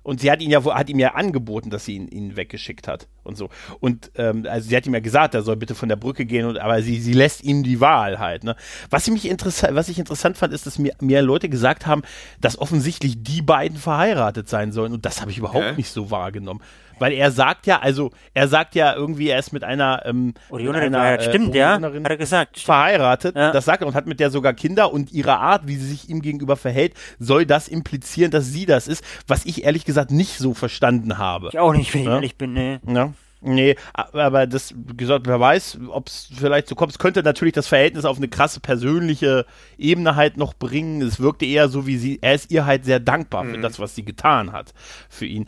S1: Und sie hat ihn ja, hat ihm ja angeboten, dass sie ihn, ihn weggeschickt hat und so. Und ähm, also sie hat ihm ja gesagt, er soll bitte von der Brücke gehen, und, aber sie, sie lässt ihm die Wahl halt. Ne? Was, ich mich interessant, was ich interessant fand, ist, dass mir, mir Leute gesagt haben, dass offensichtlich die beiden verheiratet sein sollen. Und das habe ich überhaupt okay. nicht so wahrgenommen. Weil er sagt ja, also er sagt ja irgendwie, er ist mit einer ähm,
S3: Orionerin, einer, äh, stimmt, ja, hat er gesagt.
S1: Verheiratet, ja. das sagt er und hat mit der sogar Kinder und ihre Art, wie sie sich ihm gegenüber verhält, soll das implizieren, dass sie das ist, was ich ehrlich gesagt nicht so verstanden habe.
S3: Ich auch nicht, wenn ich ja? ehrlich bin, ne.
S1: Ja. Nee, aber das, gesagt, wer weiß, ob es vielleicht so kommt. Es könnte natürlich das Verhältnis auf eine krasse persönliche Ebene halt noch bringen. Es wirkte eher so, wie sie, er ist ihr halt sehr dankbar mhm. für das, was sie getan hat für ihn.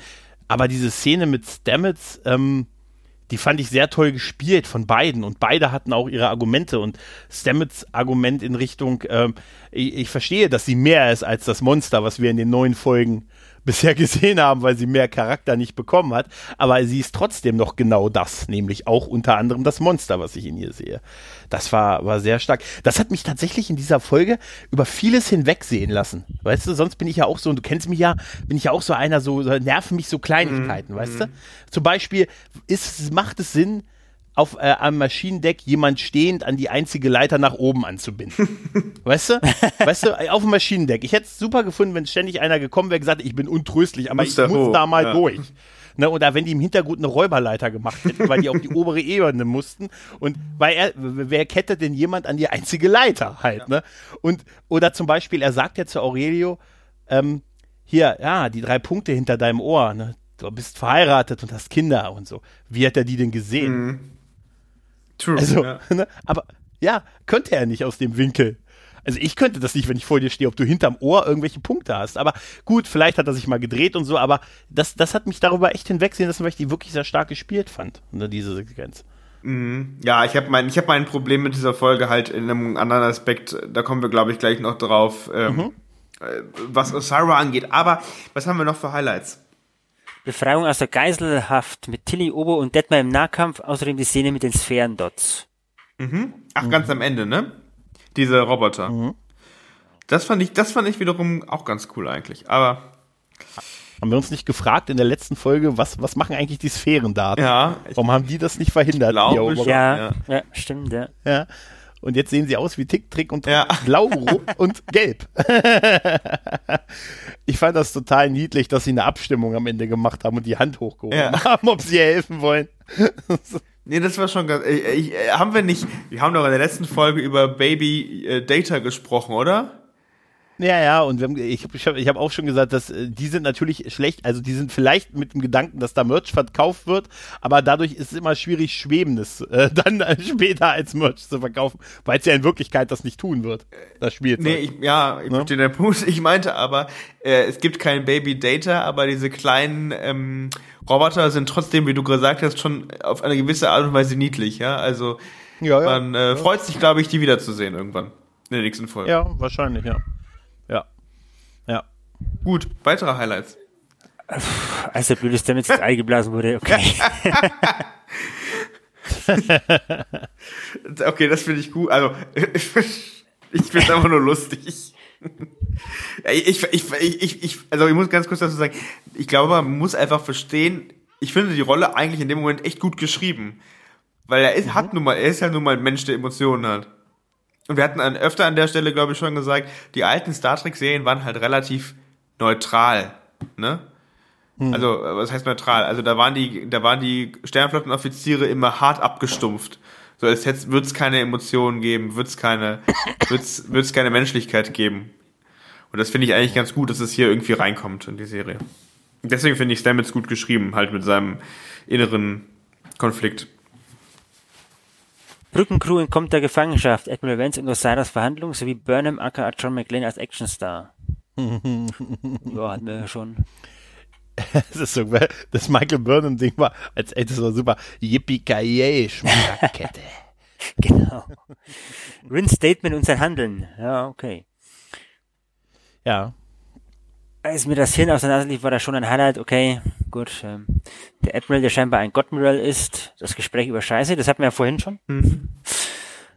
S1: Aber diese Szene mit Stamets, ähm, die fand ich sehr toll gespielt von beiden und beide hatten auch ihre Argumente und Stamets Argument in Richtung, ähm, ich, ich, verstehe, dass sie mehr ist als das Monster, was wir in den neuen Folgen bisher [LAUGHS] gesehen haben, weil sie mehr Charakter nicht bekommen hat. Aber sie ist trotzdem noch genau das, nämlich auch unter anderem das Monster, was ich in ihr sehe. Das war, war sehr stark. Das hat mich tatsächlich in dieser Folge über vieles hinwegsehen lassen. Weißt du, sonst bin ich ja auch so, und du kennst mich ja, bin ich ja auch so einer, so, nerven mich so Kleinigkeiten, mhm. weißt du? Zum Beispiel ist, macht es Sinn, auf äh, am Maschinendeck jemand stehend an die einzige Leiter nach oben anzubinden. [LAUGHS] weißt du? [LAUGHS] Weißt du, auf dem Maschinendeck. Ich hätte es super gefunden, wenn ständig einer gekommen wäre und gesagt, ich bin untröstlich, aber muss ich muss hoch. da mal ja. durch. Ne, oder wenn die im Hintergrund eine Räuberleiter gemacht hätten, weil die auf die obere Ebene mussten. Und weil er, wer kettet denn jemand an die einzige Leiter halt, ja. ne? Und, oder zum Beispiel, er sagt ja zu Aurelio, ähm, hier, ja, die drei Punkte hinter deinem Ohr, ne? Du bist verheiratet und hast Kinder und so. Wie hat er die denn gesehen? Mhm. True. Also, ja. [LAUGHS] Ne, aber ja, könnte er nicht aus dem Winkel. Also ich könnte das nicht, wenn ich vor dir stehe, ob du hinterm Ohr irgendwelche Punkte hast. Aber gut, vielleicht hat er sich mal gedreht und so, aber das, das hat mich darüber echt hinwegsehen lassen, weil ich die wirklich sehr stark gespielt fand, ne, diese Sequenz.
S2: Mhm. Ja, ich habe mein, ich hab mein Problem mit dieser Folge halt in einem anderen Aspekt, da kommen wir, glaube ich, gleich noch drauf, ähm, mhm. Äh, was Osara angeht. Aber was haben wir noch für Highlights?
S3: Befreiung aus der Geiselhaft mit Tilly Obo und Detmar im Nahkampf, außerdem die Szene mit den Sphärendots.
S2: Mhm. Ach, mhm. ganz am Ende, ne? Diese Roboter. Mhm. Das fand ich, das fand ich wiederum auch ganz cool eigentlich. Aber
S1: haben wir uns nicht gefragt in der letzten Folge, was, was machen eigentlich die Sphärendaten?
S2: Ja.
S1: Warum haben die das nicht verhindert?
S3: Glaube ja, ja, ja, stimmt, ja.
S1: ja. Und jetzt sehen sie aus wie Tick, Trick und ja. Blau [LAUGHS] und Gelb. [LAUGHS] ich fand das total niedlich, dass sie eine Abstimmung am Ende gemacht haben und die Hand hochgehoben ja. haben, ob sie helfen wollen. [LAUGHS]
S2: Nee, das war schon ganz. Ich, ich, haben wir nicht. Wir haben doch in der letzten Folge über Baby äh, Data gesprochen, oder?
S1: Ja, ja, und haben, ich habe ich hab, ich hab auch schon gesagt, dass äh, die sind natürlich schlecht, also die sind vielleicht mit dem Gedanken, dass da Merch verkauft wird, aber dadurch ist es immer schwierig, Schwebendes äh, [LAUGHS] dann äh, später als Merch zu verkaufen, weil es ja in Wirklichkeit das nicht tun wird, das Spielzeug.
S2: Nee, ich, ja, ich ne? verstehe den Punkt. [LAUGHS] Ich meinte aber, äh, es gibt kein Baby Data, aber diese kleinen ähm, Roboter sind trotzdem, wie du gesagt hast, schon auf eine gewisse Art und Weise niedlich, ja, also ja, ja, man äh, ja. freut sich, glaube ich, die wiederzusehen irgendwann in der nächsten Folge.
S1: Ja, wahrscheinlich. Ja.
S2: Gut, weitere Highlights.
S3: Als der blöde Stamets ins [LAUGHS] Ei geblasen wurde, okay. [LAUGHS]
S2: okay, das finde ich gut. Also, [LAUGHS] ich finde es einfach nur lustig. Ich, ich, ich, ich, also ich muss ganz kurz dazu sagen, ich glaube, man muss einfach verstehen, ich finde die Rolle eigentlich in dem Moment echt gut geschrieben. Weil er ist, mhm. hat nun mal, er ist ja nun mal ein Mensch, der Emotionen hat. Und wir hatten an, öfter an der Stelle, glaube ich, schon gesagt, die alten Star Trek-Serien waren halt relativ neutral, ne? Hm. Also, was heißt neutral? Also da waren die, da waren die Sternflottenoffiziere immer hart abgestumpft. So, als würde es keine Emotionen geben, wird es keine, [LAUGHS] wird's, wird's keine Menschlichkeit geben. Und das finde ich eigentlich ganz gut, dass es hier irgendwie reinkommt in die Serie. deswegen finde ich Stamets gut geschrieben, halt mit seinem inneren Konflikt.
S3: Brückencrew entkommt der Gefangenschaft, Admiral Vance und Osiris Verhandlung sowie Burnham aka John McClane als Actionstar. [LAUGHS] ja, hatten wir ja schon. [LAUGHS]
S1: Das ist so, das Michael Burnham-Ding war, als ey, das war super. Yippie-ki-yay, Schmuckerkette. [LAUGHS]
S3: genau. Rin-Statement und sein Handeln. Ja, okay.
S1: Ja.
S3: Als mir das Hirn auseinanderlief, war das schon ein Highlight. Okay, gut. Ähm, der Admiral, der scheinbar ein Godmiral ist, das Gespräch über Scheiße, das hatten wir ja vorhin schon. Mhm.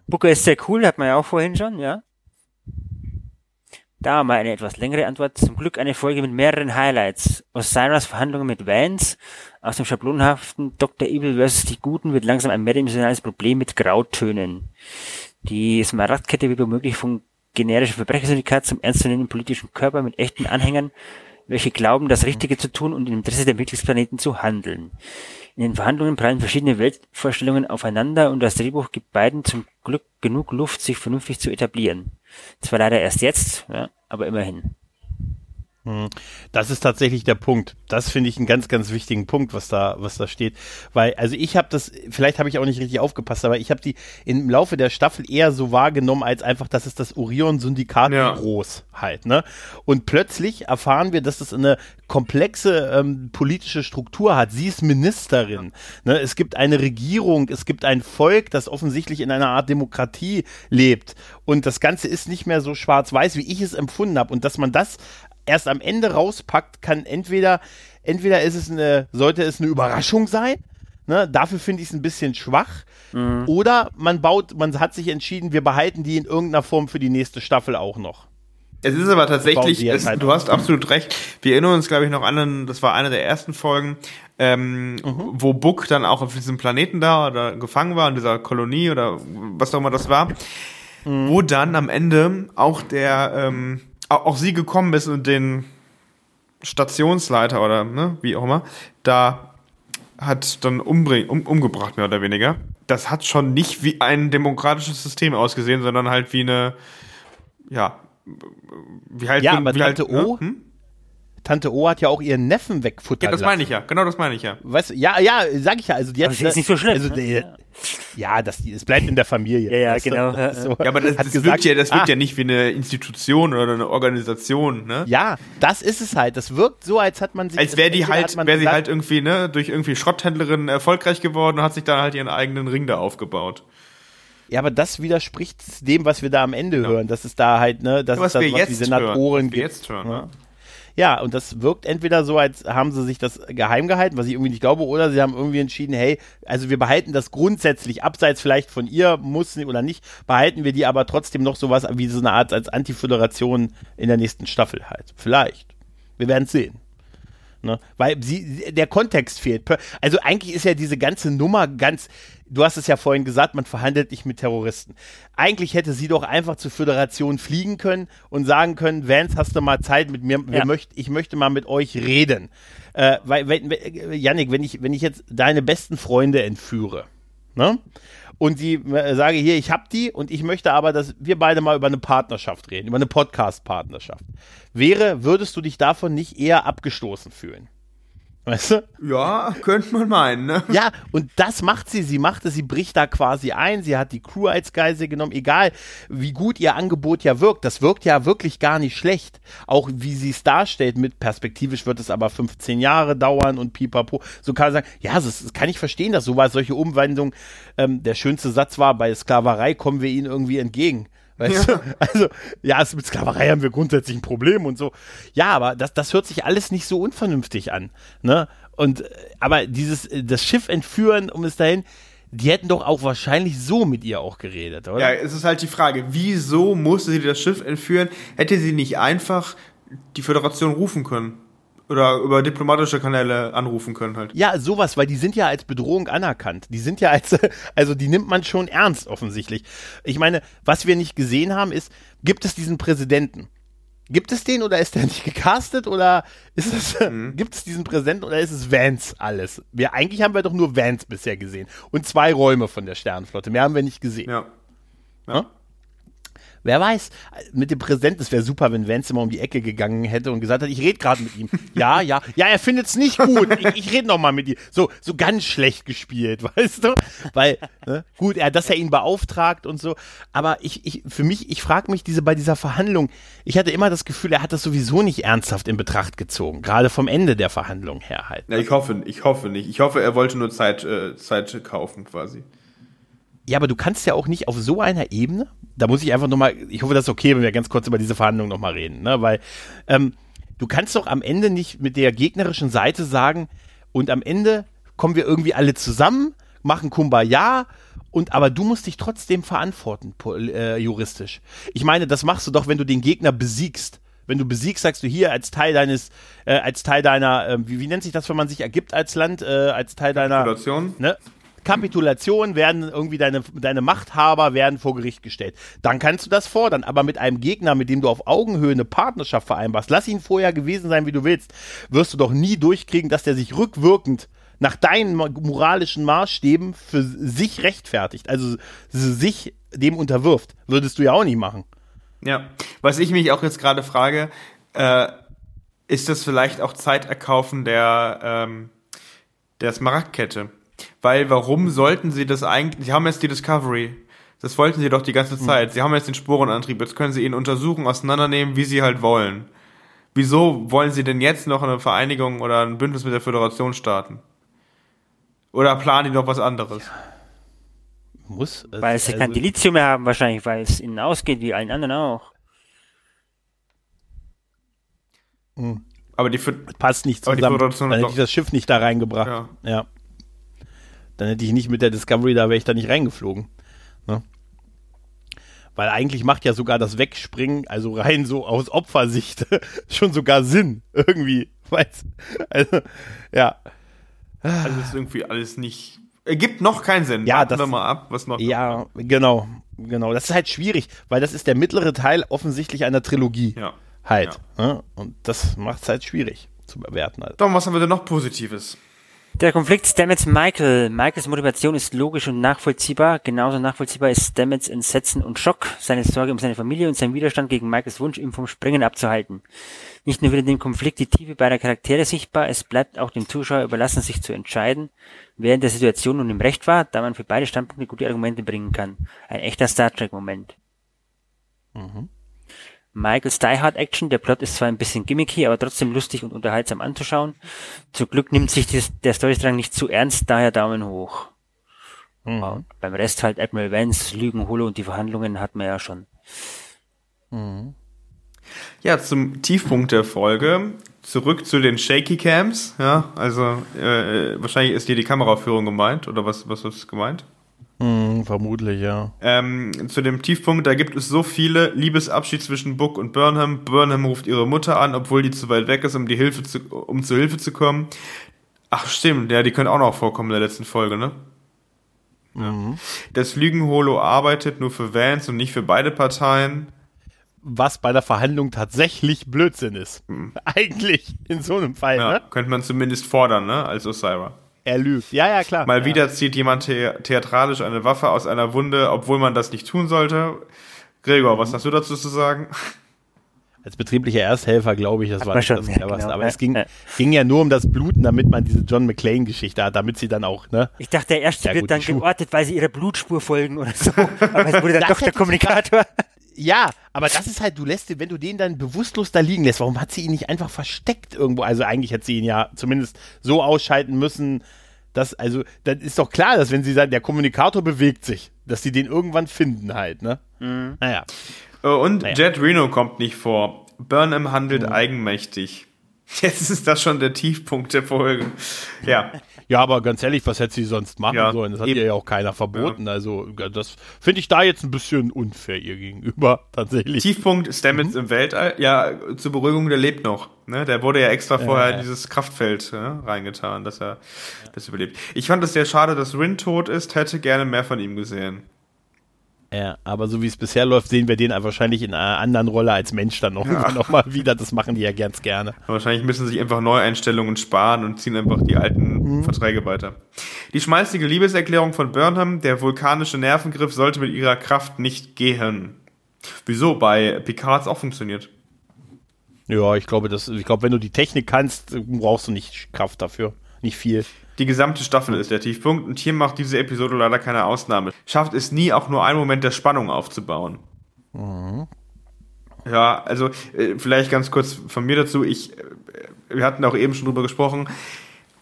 S3: Booker ist sehr cool, hat man ja auch vorhin schon, ja. Da mal eine etwas längere Antwort. Zum Glück eine Folge mit mehreren Highlights. Osiris Verhandlungen mit Vance. Aus dem schablonhaften Dr. Evil vs. die Guten wird langsam ein mehrdimensionales Problem mit Grautönen. Die Smaragdkette wird womöglich von generischen Verbrechersyndikat zum ernstzunehmenden politischen Körper mit echten Anhängern, welche glauben, das Richtige zu tun und im Interesse der Mitgliedsplaneten zu handeln. In den Verhandlungen prallen verschiedene Weltvorstellungen aufeinander und das Drehbuch gibt beiden zum Glück genug Luft, sich vernünftig zu etablieren. Zwar leider erst jetzt, ja, aber immerhin.
S1: Hm. Das ist tatsächlich der Punkt. Das finde ich einen ganz, ganz wichtigen Punkt, was da, was da steht. Weil, also ich habe das, vielleicht habe ich auch nicht richtig aufgepasst, aber ich habe die im Laufe der Staffel eher so wahrgenommen, als einfach, dass es das Orion-Syndikat ja. groß halt, ne? Und plötzlich erfahren wir, dass das eine komplexe ähm, politische Struktur hat. Sie ist Ministerin. Ne? Es gibt eine Regierung, es gibt ein Volk, das offensichtlich in einer Art Demokratie lebt. Und das Ganze ist nicht mehr so schwarz-weiß, wie ich es empfunden habe. Und dass man das erst am Ende rauspackt, kann entweder, entweder ist es eine, sollte es eine Überraschung sein, ne? dafür finde ich es ein bisschen schwach, mhm. oder man baut, man hat sich entschieden, wir behalten die in irgendeiner Form für die nächste Staffel auch noch.
S2: Es ist aber tatsächlich, es, halt du hast absolut recht. Wir erinnern uns, glaube ich, noch an, das war eine der ersten Folgen, ähm, mhm. wo Book dann auch auf diesem Planeten da oder gefangen war, in dieser Kolonie oder was auch immer das war, mhm. wo dann am Ende auch der, ähm, auch sie gekommen ist und den Stationsleiter oder ne, wie auch immer, da hat dann umbring, um, umgebracht, mehr oder weniger. Das hat schon nicht wie ein demokratisches System ausgesehen, sondern halt wie eine, ja,
S1: wie halt, ja, aber wie Tante halt, O, ne? hm? Tante O hat ja auch ihren Neffen wegfuttern
S2: Ja, das meine ich ja. Genau das meine ich ja.
S1: Weißt du, ja, ja, sag ich ja. Also die
S3: hat, das ist nicht so schlimm. Also,
S1: ne? Ja, das, das bleibt in der Familie. [LAUGHS]
S3: Ja, ja, genau.
S2: So, ja, aber das, das gesagt, wirkt ja, das wirkt ah, ja nicht wie eine Institution oder eine Organisation, ne?
S1: Ja, das ist es halt. Das wirkt so, als hat man sich.
S2: Als wäre die halt, wäre sie halt irgendwie, ne, durch irgendwie Schrotthändlerin erfolgreich geworden und hat sich dann halt ihren eigenen Ring da aufgebaut.
S1: Ja, aber das widerspricht dem, was wir da am Ende ja. hören. Das ist da halt, ne, das
S2: ja, was
S1: ist das,
S2: was
S1: die Senatoren
S2: hören. jetzt hören,
S1: ne? Ja, und das wirkt entweder so, als haben sie sich das geheim gehalten, was ich irgendwie nicht glaube, oder sie haben irgendwie entschieden, hey, also wir behalten das grundsätzlich, abseits vielleicht von ihr, muss oder nicht, behalten wir die aber trotzdem noch sowas wie so eine Art als Antiföderation in der nächsten Staffel halt. Vielleicht. Wir werden sehen. Ne? Weil sie, der Kontext fehlt. Also eigentlich ist ja diese ganze Nummer ganz, du hast es ja vorhin gesagt, man verhandelt nicht mit Terroristen. Eigentlich hätte sie doch einfach zur Föderation fliegen können und sagen können, Vance, hast du mal Zeit mit mir, ja. möcht, ich möchte mal mit euch reden. Äh, weil, wenn, Janik, wenn ich, wenn ich jetzt deine besten Freunde entführe, ne? Und sie äh, sage hier, ich hab die und ich möchte aber, dass wir beide mal über eine Partnerschaft reden, über eine Podcast-Partnerschaft. Wäre, würdest du dich davon nicht eher abgestoßen fühlen? Weißt du?
S2: Ja, könnte man meinen, ne?
S1: Ja, und das macht sie. Sie macht es, sie bricht da quasi ein. Sie hat die Crew als Geisel genommen. Egal, wie gut ihr Angebot ja wirkt. Das wirkt ja wirklich gar nicht schlecht. Auch wie sie es darstellt, mit perspektivisch wird es aber 15 Jahre dauern und pipapo. So kann man sagen, ja, das, das kann ich verstehen, dass sowas, solche Umwandlungen, ähm, der schönste Satz war, bei Sklaverei kommen wir ihnen irgendwie entgegen. Weißt ja. du? Also, ja, mit Sklaverei haben wir grundsätzlich ein Problem und so. Ja, aber das, das hört sich alles nicht so unvernünftig an. Ne? Und, äh, aber dieses, äh, das Schiff entführen, um es dahin, die hätten doch auch wahrscheinlich so mit ihr auch geredet, oder?
S2: Ja, es ist halt die Frage, wieso musste sie das Schiff entführen? Hätte sie nicht einfach die Föderation rufen können? Oder über diplomatische Kanäle anrufen können halt.
S1: Ja, sowas, weil die sind ja als Bedrohung anerkannt. Die sind ja als, [LAUGHS] also die nimmt man schon ernst offensichtlich. Ich meine, was wir nicht gesehen haben, ist, gibt es diesen Präsidenten? Gibt es den oder ist der [LAUGHS] nicht gecastet oder ist es, [LAUGHS] mhm. gibt es diesen Präsidenten oder ist es Vance alles? Wir, eigentlich haben wir doch nur Vance bisher gesehen und zwei Räume von der Sternenflotte. Mehr haben wir nicht gesehen.
S2: Ja. ja.
S1: Wer weiß, mit dem Präsident, es wäre super, wenn Vance immer um die Ecke gegangen hätte und gesagt hat, ich rede gerade mit ihm. [LAUGHS] Ja, ja, ja, er findet es nicht gut. Ich, ich rede noch mal mit ihm. So, so ganz schlecht gespielt, [LAUGHS] weißt du? Weil, ne? gut, er, dass er ihn beauftragt und so. Aber ich, ich, für mich, ich frage mich diese, bei dieser Verhandlung, ich hatte immer das Gefühl, er hat das sowieso nicht ernsthaft in Betracht gezogen. Gerade vom Ende der Verhandlung her halt.
S2: Ja, ich hoffe, ich hoffe nicht. Ich hoffe, er wollte nur Zeit, äh, Zeit kaufen quasi.
S1: Ja, aber du kannst ja auch nicht auf so einer Ebene, da muss ich einfach nochmal, ich hoffe, das ist okay, wenn wir ganz kurz über diese Verhandlung nochmal reden, ne? weil ähm, du kannst doch am Ende nicht mit der gegnerischen Seite sagen, und am Ende kommen wir irgendwie alle zusammen, machen Kumbaya, und aber du musst dich trotzdem verantworten, äh, juristisch. Ich meine, das machst du doch, wenn du den Gegner besiegst. Wenn du besiegst, sagst du hier als Teil deines, äh, als Teil deiner, äh, wie, wie nennt sich das, wenn man sich ergibt als Land, äh, als Teil deiner
S2: Kapitulation.
S1: Ne? Kapitulation werden irgendwie deine, deine Machthaber werden vor Gericht gestellt. Dann kannst du das fordern, aber mit einem Gegner, mit dem du auf Augenhöhe eine Partnerschaft vereinbarst, lass ihn vorher gewesen sein, wie du willst, wirst du doch nie durchkriegen, dass der sich rückwirkend nach deinen moralischen Maßstäben für sich rechtfertigt, also sich dem unterwirft. Würdest du ja auch nicht machen.
S2: Ja, was ich mich auch jetzt gerade frage, äh, ist das vielleicht auch Zeiterkaufen der, ähm, der Smaragdkette? Weil warum sollten sie das eigentlich, sie haben jetzt die Discovery, das wollten sie doch die ganze hm. Zeit, sie haben jetzt den Sporenantrieb, jetzt können sie ihn untersuchen, auseinandernehmen, wie sie halt wollen. Wieso wollen sie denn jetzt noch eine Vereinigung oder ein Bündnis mit der Föderation starten? Oder planen die noch was anderes?
S3: Muss. Also, weil sie also, kein Delizium mehr haben wahrscheinlich, weil es ihnen ausgeht, wie allen anderen auch.
S1: Hm. Aber die passt nicht zusammen. Aber die hätte ich das Schiff nicht da reingebracht. Ja. ja. Dann hätte ich nicht mit der Discovery, da wäre ich da nicht reingeflogen. Ne? Weil eigentlich macht ja sogar das Wegspringen, also rein so aus Opfersicht, [LAUGHS] schon sogar Sinn. Irgendwie. [LAUGHS] Weiß. Also, ja.
S2: Also ist irgendwie alles nicht. Ergibt noch keinen Sinn.
S1: Ja, Warten das, wir mal ab, was noch. Ja, kommt. genau. Genau. Das ist halt schwierig, weil das ist der mittlere Teil offensichtlich einer Trilogie. Ja. Halt. Ja. Ne? Und das macht es halt schwierig zu bewerten. Halt.
S2: Doch, was haben wir denn noch Positives?
S3: Der Konflikt Stamets Michael. Michaels Motivation ist logisch und nachvollziehbar. Genauso nachvollziehbar ist Stamets Entsetzen und Schock, seine Sorge um seine Familie und sein Widerstand gegen Michaels Wunsch, ihn vom Springen abzuhalten. Nicht nur wird in dem Konflikt die Tiefe beider Charaktere sichtbar, es bleibt auch dem Zuschauer überlassen, sich zu entscheiden, wer in der Situation nun im Recht war, da man für beide Standpunkte gute Argumente bringen kann. Ein echter Star Trek-Moment. Mhm. Michaels Die Hard Action. Der Plot ist zwar ein bisschen gimmicky, aber trotzdem lustig und unterhaltsam anzuschauen. Zum Glück nimmt sich das, der Storystrang nicht zu ernst, daher Daumen hoch. Mhm. Beim Rest halt Admiral Vance, Lügen, Holo und die Verhandlungen hat man ja schon.
S2: Mhm. Ja, zum Tiefpunkt der Folge. Zurück zu den Shaky Cams. Ja, also äh, wahrscheinlich ist hier die Kameraführung gemeint oder was was ist gemeint?
S1: Hm, vermutlich, ja.
S2: Ähm, zu dem Tiefpunkt, da gibt es so viele Liebesabschied zwischen Book und Burnham. Burnham ruft ihre Mutter an, obwohl die zu weit weg ist, um die Hilfe zu, um zur Hilfe zu kommen. Ach, stimmt, ja, die können auch noch vorkommen in der letzten Folge, ne? Mhm. Das Lügenholo arbeitet nur für Vance und nicht für beide Parteien.
S1: Was bei der Verhandlung tatsächlich Blödsinn ist. Mhm. [LAUGHS] Eigentlich in so einem Fall, ja, ne?
S2: Könnte man zumindest fordern, ne? Als Osira.
S1: Er lügt. Ja, ja, klar.
S2: Mal
S1: ja.
S2: wieder zieht jemand the theatralisch eine Waffe aus einer Wunde, obwohl man das nicht tun sollte. Gregor, mhm. was hast du dazu zu sagen?
S1: Als betrieblicher Ersthelfer glaube ich, das Hat war nicht schon, das cleverste. Genau. Aber es ging, ging ja nur um das Bluten, damit man diese John McClane-Geschichte hat, damit sie dann auch, ne?
S3: Ich dachte, der erste ja, wird gut, dann geortet, weil sie ihrer Blutspur folgen oder so. [LAUGHS] Aber es wurde dann doch der Kommunikator.
S1: Ja, aber das ist halt, du lässt, wenn du den dann bewusstlos da liegen lässt, warum hat sie ihn nicht einfach versteckt irgendwo? Also eigentlich hätte sie ihn ja zumindest so ausschalten müssen, dass, also, dann ist doch klar, dass wenn sie sagen, der Kommunikator bewegt sich, dass sie den irgendwann finden halt, ne? Mhm.
S2: Naja. Äh, und naja. Jet Reno kommt nicht vor. Burnham handelt mhm. eigenmächtig. [LAUGHS] Jetzt ist das schon der Tiefpunkt der Folge. Ja.
S1: Ja, aber ganz ehrlich, was hätte sie sonst machen ja, sollen? Das hat eben. ihr ja auch keiner verboten. Ja. Also, das finde ich da jetzt ein bisschen unfair ihr gegenüber, [LAUGHS] tatsächlich.
S2: Tiefpunkt Stamets mhm. im Weltall. Ja, zur Beruhigung, der lebt noch. Ne? Der wurde ja extra vorher in dieses Kraftfeld ne, reingetan, dass er das überlebt. Ich fand es sehr schade, dass Rin tot ist, hätte gerne mehr von ihm gesehen.
S1: Ja, aber so wie es bisher läuft, sehen wir den wahrscheinlich in einer anderen Rolle als Mensch dann noch, ja. noch mal wieder. Das machen die ja ganz gerne.
S2: Wahrscheinlich müssen sie sich einfach Neueinstellungen sparen und ziehen einfach die alten mhm. Verträge weiter. Die schmalzige Liebeserklärung von Burnham, der vulkanische Nervengriff sollte mit ihrer Kraft nicht gehen. Wieso? Bei Picard hat es auch funktioniert.
S1: Ja, ich glaube, das, ich glaube, wenn du die Technik kannst, brauchst du nicht Kraft dafür. Nicht viel.
S2: Die gesamte Staffel ist der Tiefpunkt und hier macht diese Episode leider keine Ausnahme. Schafft es nie, auch nur einen Moment der Spannung aufzubauen. Mhm. Ja, also äh, vielleicht ganz kurz von mir dazu. Ich, äh, wir hatten auch eben schon drüber gesprochen,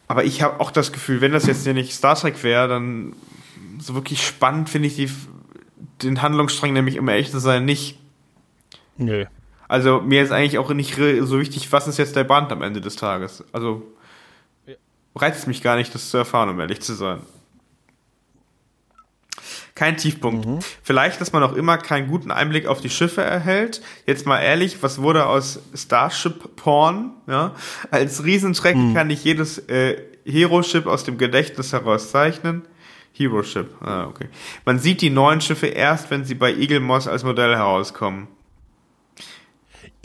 S2: aber ich habe auch das Gefühl, wenn das jetzt hier nicht Star Trek wäre, dann so wirklich spannend finde ich die, den Handlungsstrang nämlich immer echt zu sein nicht. Nö. Also mir ist eigentlich auch nicht so wichtig, was ist jetzt der Band am Ende des Tages. Also reizt mich gar nicht, das zu erfahren, um ehrlich zu sein. Kein Tiefpunkt. Mhm. Vielleicht, dass man auch immer keinen guten Einblick auf die Schiffe erhält. Jetzt mal ehrlich, was wurde aus Starship Porn? Ja? Als Riesentreck mhm. kann ich jedes äh, Hero-Ship aus dem Gedächtnis herauszeichnen. Hero-Ship, ah, okay. Man sieht die neuen Schiffe erst, wenn sie bei Eagle Moss als Modell herauskommen.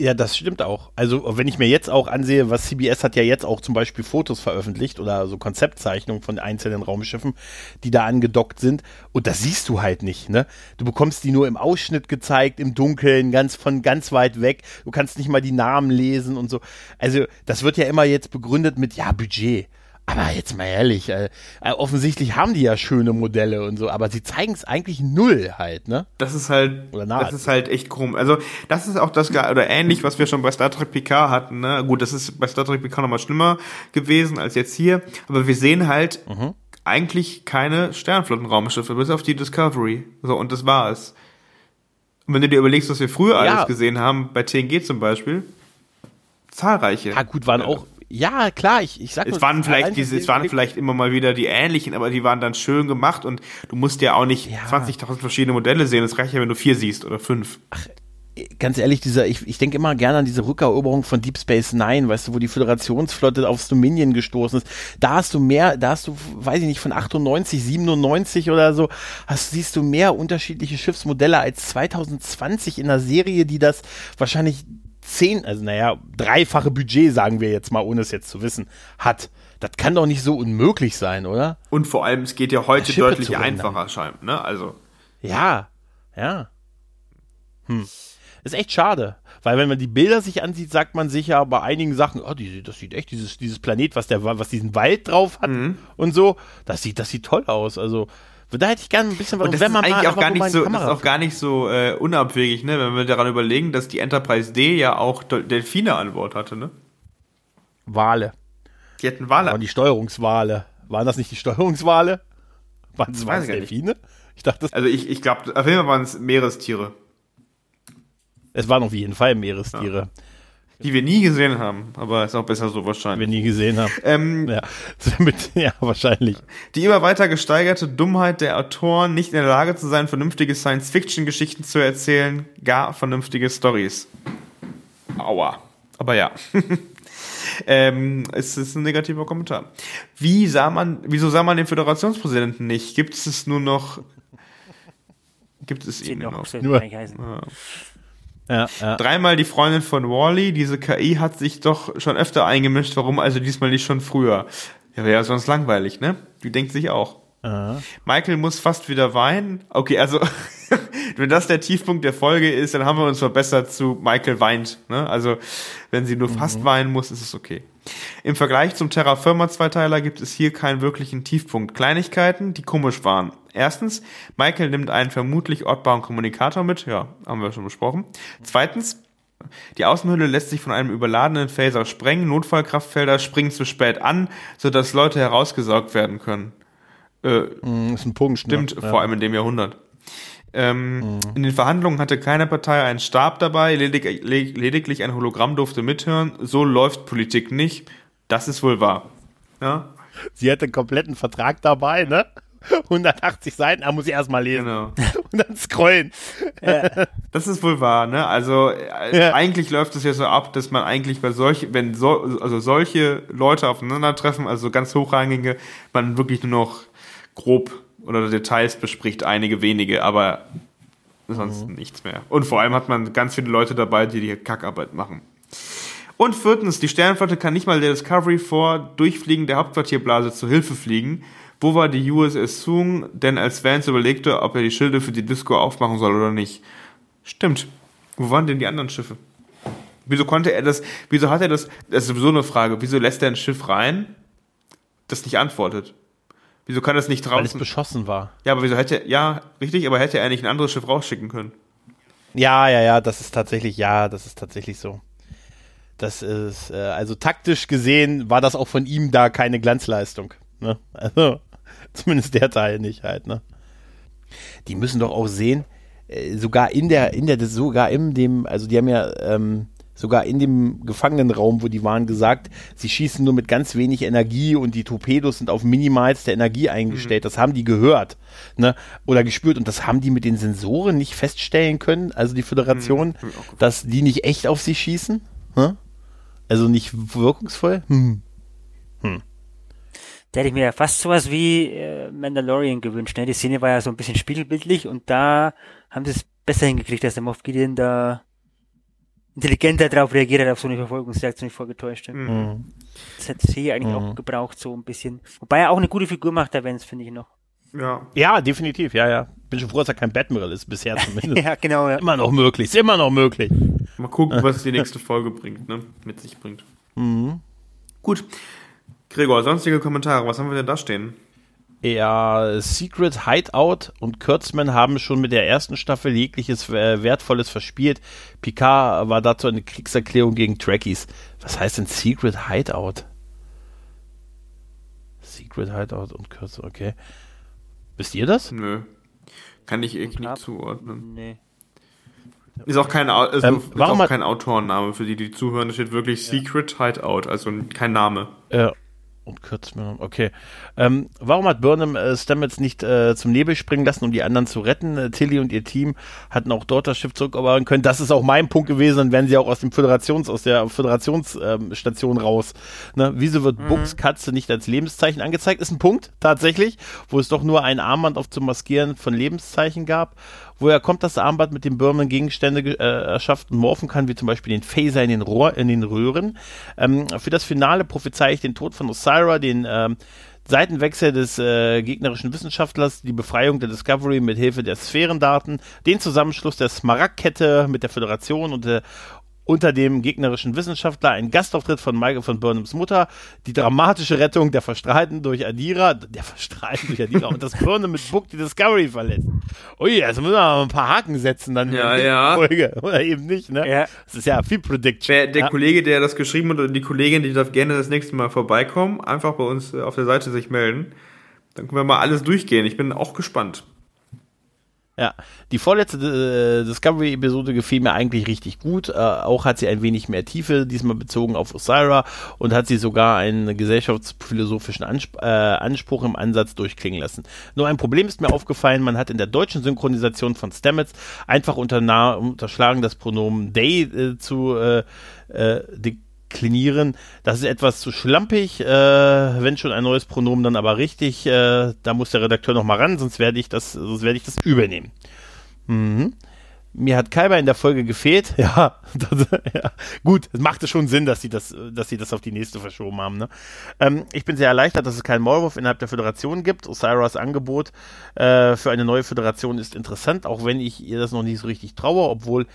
S1: Ja, das stimmt auch. Also, wenn ich mir jetzt auch ansehe, was CBS hat ja jetzt auch zum Beispiel Fotos veröffentlicht oder so Konzeptzeichnungen von einzelnen Raumschiffen, die da angedockt sind. Und das siehst du halt nicht, ne? Du bekommst die nur im Ausschnitt gezeigt, im Dunkeln, ganz von ganz weit weg. Du kannst nicht mal die Namen lesen und so. Also, das wird ja immer jetzt begründet mit, ja, Budget. Aber jetzt mal ehrlich, äh, äh, offensichtlich haben die ja schöne Modelle und so, aber sie zeigen es eigentlich null halt, ne?
S2: Das ist halt, das ist halt echt krumm. Also das ist auch das oder ähnlich, was wir schon bei Star Trek PK hatten. Ne? Gut, das ist bei Star Trek PK nochmal schlimmer gewesen als jetzt hier, aber wir sehen halt mhm. eigentlich keine Sternflottenraumschiffe, bis auf die Discovery. So und das war es. Und wenn du dir überlegst, was wir früher ja. alles gesehen haben, bei TNG zum Beispiel, zahlreiche.
S1: Ja, gut, waren auch ja, klar, ich, ich sag
S2: es waren vielleicht diese, es waren vielleicht immer mal wieder die ähnlichen, aber die waren dann schön gemacht und du musst ja auch nicht ja. 20.000 verschiedene Modelle sehen. Es reicht ja, wenn du vier siehst oder fünf. Ach,
S1: ganz ehrlich, dieser, ich, ich denke immer gerne an diese Rückeroberung von Deep Space Nine, weißt du, wo die Föderationsflotte aufs Dominion gestoßen ist. Da hast du mehr, da hast du, weiß ich nicht, von 98, 97 oder so, hast, siehst du mehr unterschiedliche Schiffsmodelle als 2020 in einer Serie, die das wahrscheinlich zehn, also naja, dreifache Budget, sagen wir jetzt mal, ohne es jetzt zu wissen, hat. Das kann doch nicht so unmöglich sein, oder?
S2: Und vor allem, es geht ja heute deutlich einfacher, scheint, ne? Also.
S1: Ja, ja. Hm. Ist echt schade. Weil wenn man die Bilder sich ansieht, sagt man sich ja bei einigen Sachen, oh, die, das sieht echt, dieses, dieses Planet, was der, was diesen Wald drauf hat mhm. und so, das sieht, das sieht toll aus. Also, da hätte ich gerne ein bisschen
S2: was. Und das wenn man ist eigentlich auch gar nicht so, das ist auch gar nicht so äh, unabwegig, ne? Wenn wir daran überlegen, dass die Enterprise D ja auch Delfine an Bord hatte, ne?
S1: Wale.
S2: Die hatten Wale.
S1: Waren die Steuerungswale. Waren das nicht die Steuerungswale? Waren es Delfine?
S2: Ich dachte, also ich, ich glaube, auf jeden Fall waren es Meerestiere.
S1: Es waren auf jeden Fall Meerestiere. Ja.
S2: Die wir nie gesehen haben, aber ist auch besser so wahrscheinlich.
S1: Wir nie gesehen haben.
S2: Ähm,
S1: ja. [LAUGHS] ja, wahrscheinlich.
S2: Die immer weiter gesteigerte Dummheit der Autoren, nicht in der Lage zu sein, vernünftige Science-Fiction-Geschichten zu erzählen, gar vernünftige Stories. Aua. Aber ja. [LAUGHS] ähm, es ist ein negativer Kommentar. Wie sah man, wieso sah man den Föderationspräsidenten nicht? Gibt es nur noch, gibt es ihn noch? Nur. Ja. Ja, ja. Dreimal die Freundin von Wally. Diese KI hat sich doch schon öfter eingemischt. Warum also diesmal nicht schon früher? Ja, wäre ja sonst langweilig, ne? Die denkt sich auch. Aha. Michael muss fast wieder weinen. Okay, also [LAUGHS] wenn das der Tiefpunkt der Folge ist, dann haben wir uns verbessert zu Michael weint. Ne? Also wenn sie nur mhm. fast weinen muss, ist es okay. Im Vergleich zum Terra Firma Zweiteiler gibt es hier keinen wirklichen Tiefpunkt. Kleinigkeiten, die komisch waren. Erstens, Michael nimmt einen vermutlich ortbaren Kommunikator mit. Ja, haben wir schon besprochen. Zweitens, die Außenhülle lässt sich von einem überladenen Phaser sprengen. Notfallkraftfelder springen zu spät an, sodass Leute herausgesaugt werden können.
S1: Äh, mm, ist ein Punkt.
S2: Ne? Stimmt, ja. vor allem in dem Jahrhundert. Ähm, mhm. In den Verhandlungen hatte keine Partei einen Stab dabei, ledig lediglich ein Hologramm durfte mithören. So läuft Politik nicht. Das ist wohl wahr. Ja?
S1: Sie hatte einen kompletten Vertrag dabei, ne? [LAUGHS] 180 Seiten, da muss ich erstmal lesen. Genau. [LAUGHS] Und dann scrollen.
S2: Ja. [LAUGHS] Das ist wohl wahr, ne? Also äh, ja. eigentlich läuft es ja so ab, dass man eigentlich bei solch, wenn so, also solche Leute aufeinandertreffen, also ganz hochrangige, man wirklich nur noch grob oder Details bespricht, einige wenige, aber sonst mhm. nichts mehr. Und vor allem hat man ganz viele Leute dabei, die die Kackarbeit machen. Und viertens, die Sternenflotte kann nicht mal der Discovery vor Durchfliegen der Hauptquartierblase zu Hilfe fliegen. Wo war die USS Soong denn als Vance überlegte, ob er die Schilde für die Disco aufmachen soll oder nicht? Stimmt. Wo waren denn die anderen Schiffe? Wieso konnte er das, wieso hat er das, das ist sowieso eine Frage, wieso lässt er ein Schiff rein, das nicht antwortet? Wieso kann das nicht draußen? Weil es
S1: beschossen war.
S2: Ja, aber wieso hätte, ja, richtig, aber hätte er nicht ein anderes Schiff rausschicken können?
S1: Ja, ja, ja, das ist tatsächlich, ja, das ist tatsächlich so. Das ist, äh, also taktisch gesehen war das auch von ihm da keine Glanzleistung. Ne? [LAUGHS] Also, zumindest der Teil nicht halt, ne? Die müssen doch auch sehen, äh, sogar in der, in der, sogar in dem, also die haben ja ähm, sogar in dem Gefangenenraum, wo die waren, gesagt, sie schießen nur mit ganz wenig Energie und die Torpedos sind auf minimalste Energie eingestellt. Mhm. Das haben die gehört ne? oder gespürt und das haben die mit den Sensoren nicht feststellen können, also die Föderation, mhm. dass die nicht echt auf sie schießen. Ne? Also nicht wirkungsvoll. Hm.
S3: Hm. Da hätte ich mir ja fast sowas wie äh, Mandalorian gewünscht. Ne? Die Szene war ja so ein bisschen spiegelbildlich und da haben sie es besser hingekriegt, dass der Moff Gideon da intelligenter darauf reagiert hat, auf so eine Verfolgungsreaktion nicht vorgetäuscht hat. Mhm. Das hätte sie eigentlich mhm. auch gebraucht, so ein bisschen. Wobei er auch eine gute Figur macht, der Vance, finde ich noch.
S1: Ja. Ja, definitiv, ja, ja. Bin schon froh, dass er kein Batmiral ist, bisher zumindest. [LAUGHS]
S3: ja, genau, ja.
S1: Immer noch möglich, ist immer noch möglich.
S2: Mal gucken, was die nächste Folge bringt, ne? Mit sich bringt. Mhm. Gut. Gregor, sonstige Kommentare, was haben wir denn da stehen?
S1: Ja, Secret Hideout und Kurtzman haben schon mit der ersten Staffel jegliches äh, Wertvolles verspielt. Picard war dazu eine Kriegserklärung gegen Trekkies. Was heißt denn Secret Hideout? Secret Hideout und Kurtzman, okay. Wisst ihr das?
S2: Nö. Kann ich irgendwie nicht zuordnen. Nee. Ist auch kein, also
S1: ähm,
S2: ist auch kein Autorenname für die, die zuhören. Da steht wirklich ja. Secret Hideout, also kein Name.
S1: Ja, und Kurzmeldung, okay. Ähm, warum hat Burnham äh, Stamets nicht äh, zum Nebel springen lassen, um die anderen zu retten? Äh, Tilly und ihr Team hatten auch dort das Schiff zurückerobern können. Das ist auch mein Punkt gewesen, dann wären sie auch aus dem Föderations, aus der Föderationsstation ähm, raus. Ne? Wieso wird mhm. Books Katze nicht als Lebenszeichen angezeigt? Ist ein Punkt, tatsächlich, wo es doch nur ein Armband auf zum Maskieren von Lebenszeichen gab. Woher kommt das Armband mit dem Burnham Gegenstände äh, erschafften morphen kann, wie zum Beispiel den Phaser in den, Rohr, in den Röhren? Ähm, für das Finale prophezei ich den Tod von Osira den ähm, Seitenwechsel des äh, gegnerischen Wissenschaftlers, die Befreiung der Discovery mit Hilfe der Sphärendaten, den Zusammenschluss der Smaragdkette mit der Föderation und der unter dem gegnerischen Wissenschaftler ein Gastauftritt von Michael von Burnhams Mutter, die dramatische Rettung der Verstrahlten durch Adira, der Verstrahlten durch Adira und das Burnham mit Book die Discovery verletzt. Ui, also müssen wir mal ein paar Haken setzen dann
S2: ja, in ja.
S1: Folge. Oder eben nicht, ne? Ja. Das ist ja viel Prediction.
S2: Der, der
S1: ja.
S2: Kollege, der das geschrieben hat und die Kollegin, die darf gerne das nächste Mal vorbeikommen, einfach bei uns äh, auf der Seite sich melden. Dann können wir mal alles durchgehen. Ich bin auch gespannt.
S1: Ja, die vorletzte äh, Discovery-Episode gefiel mir eigentlich richtig gut. Äh, auch hat sie ein wenig mehr Tiefe, diesmal bezogen auf Osira und hat sie sogar einen gesellschaftsphilosophischen Ansp äh, Anspruch im Ansatz durchklingen lassen. Nur ein Problem ist mir aufgefallen, man hat in der deutschen Synchronisation von Stamets einfach unterschlagen, das Pronomen they äh, zu äh, äh, deklinieren. Das ist etwas zu schlampig, äh, wenn schon ein neues Pronomen, dann aber richtig. Äh, da muss der Redakteur noch mal ran, sonst werde ich das, sonst werde ich das übernehmen. Mhm. Mir hat Kalber in der Folge gefehlt. [LAUGHS] Ja, das, ja. gut, es machte schon Sinn, dass sie das, dass sie das auf die nächste verschoben haben. Ne? Ähm, ich bin sehr erleichtert, dass es keinen Maulwurf innerhalb der Föderation gibt. Osiris Angebot äh, für eine neue Föderation ist interessant, auch wenn ich ihr das noch nicht so richtig traue, obwohl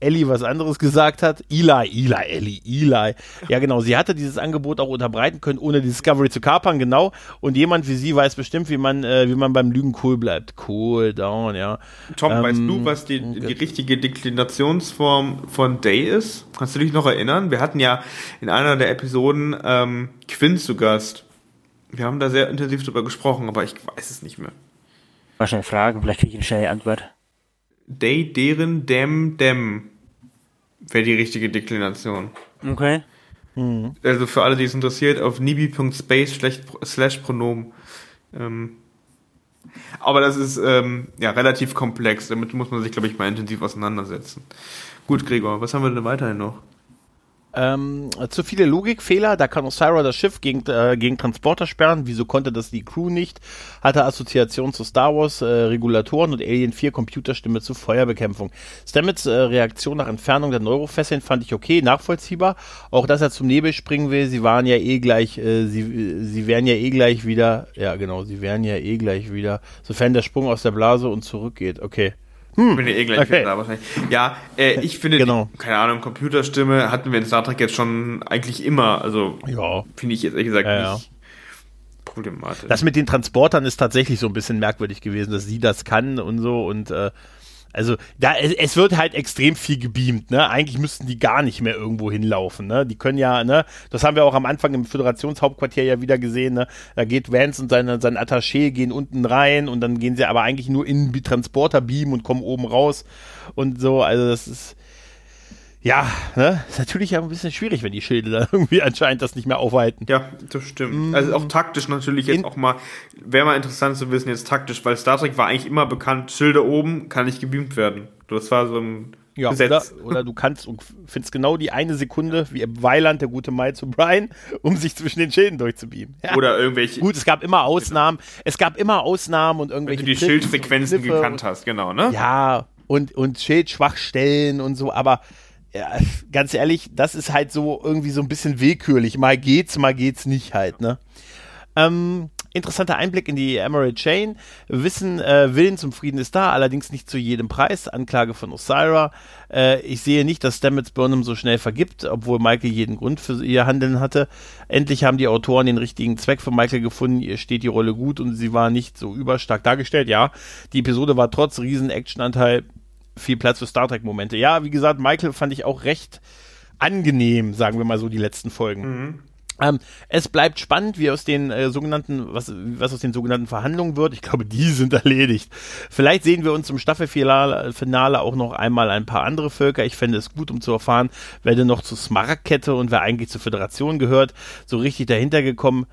S1: Ellie was anderes gesagt hat. Eli, Eli, Ellie, Eli. Ja, genau. Sie hatte dieses Angebot auch unterbreiten können, ohne die Discovery zu kapern, genau. Und jemand wie sie weiß bestimmt, wie man, äh, wie man beim Lügen cool bleibt. Cool down, ja.
S2: Tom, ähm, weißt du, was die, die richtige Deklinationsform von Day ist? Kannst du dich noch erinnern? Wir hatten ja in einer der Episoden ähm, Quinn zu Gast. Wir haben da sehr intensiv drüber gesprochen, aber ich weiß es nicht mehr.
S3: Wahrscheinlich Fragen, vielleicht kriege ich eine schnelle Antwort.
S2: Day, deren, dem, dem wäre die richtige Deklination.
S3: Okay.
S2: Mhm. Also für alle, die es interessiert, auf nibi.space slash Pronomen. Ähm, aber das ist ähm, ja relativ komplex. Damit muss man sich, glaube ich, mal intensiv auseinandersetzen. Gut, Gregor, was haben wir denn weiterhin noch?
S1: Ähm, zu viele Logikfehler, da kann Osira das Schiff gegen, äh, gegen Transporter sperren. Wieso konnte das die Crew nicht? Hatte Assoziation zu Star Wars, äh, Regulatoren und Alien 4 Computerstimme zur Feuerbekämpfung. Stamets äh, Reaktion nach Entfernung der Neurofesseln fand ich okay, nachvollziehbar. Auch dass er zum Nebel springen will, sie waren ja eh gleich, äh, sie, sie wären ja eh gleich wieder, ja genau, sie wären ja eh gleich wieder, sofern der Sprung aus der Blase und zurückgeht. Okay.
S2: Hm. Ich bin ja eh gleich okay. da wahrscheinlich. Ja, äh, ich finde,
S1: genau.
S2: die, keine Ahnung, Computerstimme hatten wir in Star Trek jetzt schon eigentlich immer. Also
S1: ja.
S2: finde ich jetzt ehrlich gesagt
S1: ja,
S2: nicht
S1: ja. problematisch. Das mit den Transportern ist tatsächlich so ein bisschen merkwürdig gewesen, dass sie das kann und so und äh, also da es, es, wird halt extrem viel gebeamt, ne? Eigentlich müssten die gar nicht mehr irgendwo hinlaufen, ne? Die können ja, ne? Das haben wir auch am Anfang im Föderationshauptquartier ja wieder gesehen, ne? Da geht Vance und seine, sein Attaché gehen unten rein und dann gehen sie aber eigentlich nur in Transporter beamen und kommen oben raus und so. Also das ist ja, ne? Ist natürlich ja ein bisschen schwierig, wenn die Schilde da [LAUGHS] irgendwie anscheinend das nicht mehr aufhalten.
S2: Ja, das stimmt. Mm. Also auch taktisch natürlich jetzt In auch mal, wäre mal interessant zu wissen jetzt taktisch, weil Star Trek war eigentlich immer bekannt, Schilde oben kann nicht gebeamt werden. Das war so ein
S1: ja, Gesetz. Oder, oder du kannst und findest genau die eine Sekunde, wie Weiland, der gute Mai zu Brian, um sich zwischen den Schilden durchzubeamen.
S2: Ja. Oder irgendwelche.
S1: Gut, es gab immer Ausnahmen. Genau. Es gab immer Ausnahmen und irgendwelche.
S2: Wenn du die Schildfrequenzen gekannt hast, genau, ne?
S1: Ja, und, und Schildschwachstellen und so, aber ja, ganz ehrlich, das ist halt so irgendwie so ein bisschen willkürlich. Mal geht's, mal geht's nicht halt, ne? Ähm, interessanter Einblick in die Emerald Chain. Wissen, äh, Willen zum Frieden ist da, allerdings nicht zu jedem Preis. Anklage von Osira. Äh, ich sehe nicht, dass Stamets Burnham so schnell vergibt, obwohl Michael jeden Grund für ihr Handeln hatte. Endlich haben die Autoren den richtigen Zweck für Michael gefunden. Ihr steht die Rolle gut und sie war nicht so überstark dargestellt. Ja, die Episode war trotz riesen Actionanteil viel Platz für Star Trek-Momente. Ja, wie gesagt, Michael fand ich auch recht angenehm, sagen wir mal so, die letzten Folgen. Mhm. Ähm, es bleibt spannend, wie aus den äh, sogenannten, was, was aus den sogenannten Verhandlungen wird. Ich glaube, die sind erledigt. Vielleicht sehen wir uns im Staffelfinale auch noch einmal ein paar andere Völker. Ich fände es gut, um zu erfahren, wer denn noch zur Smaragdkette und wer eigentlich zur Föderation gehört. So richtig dahinter gekommen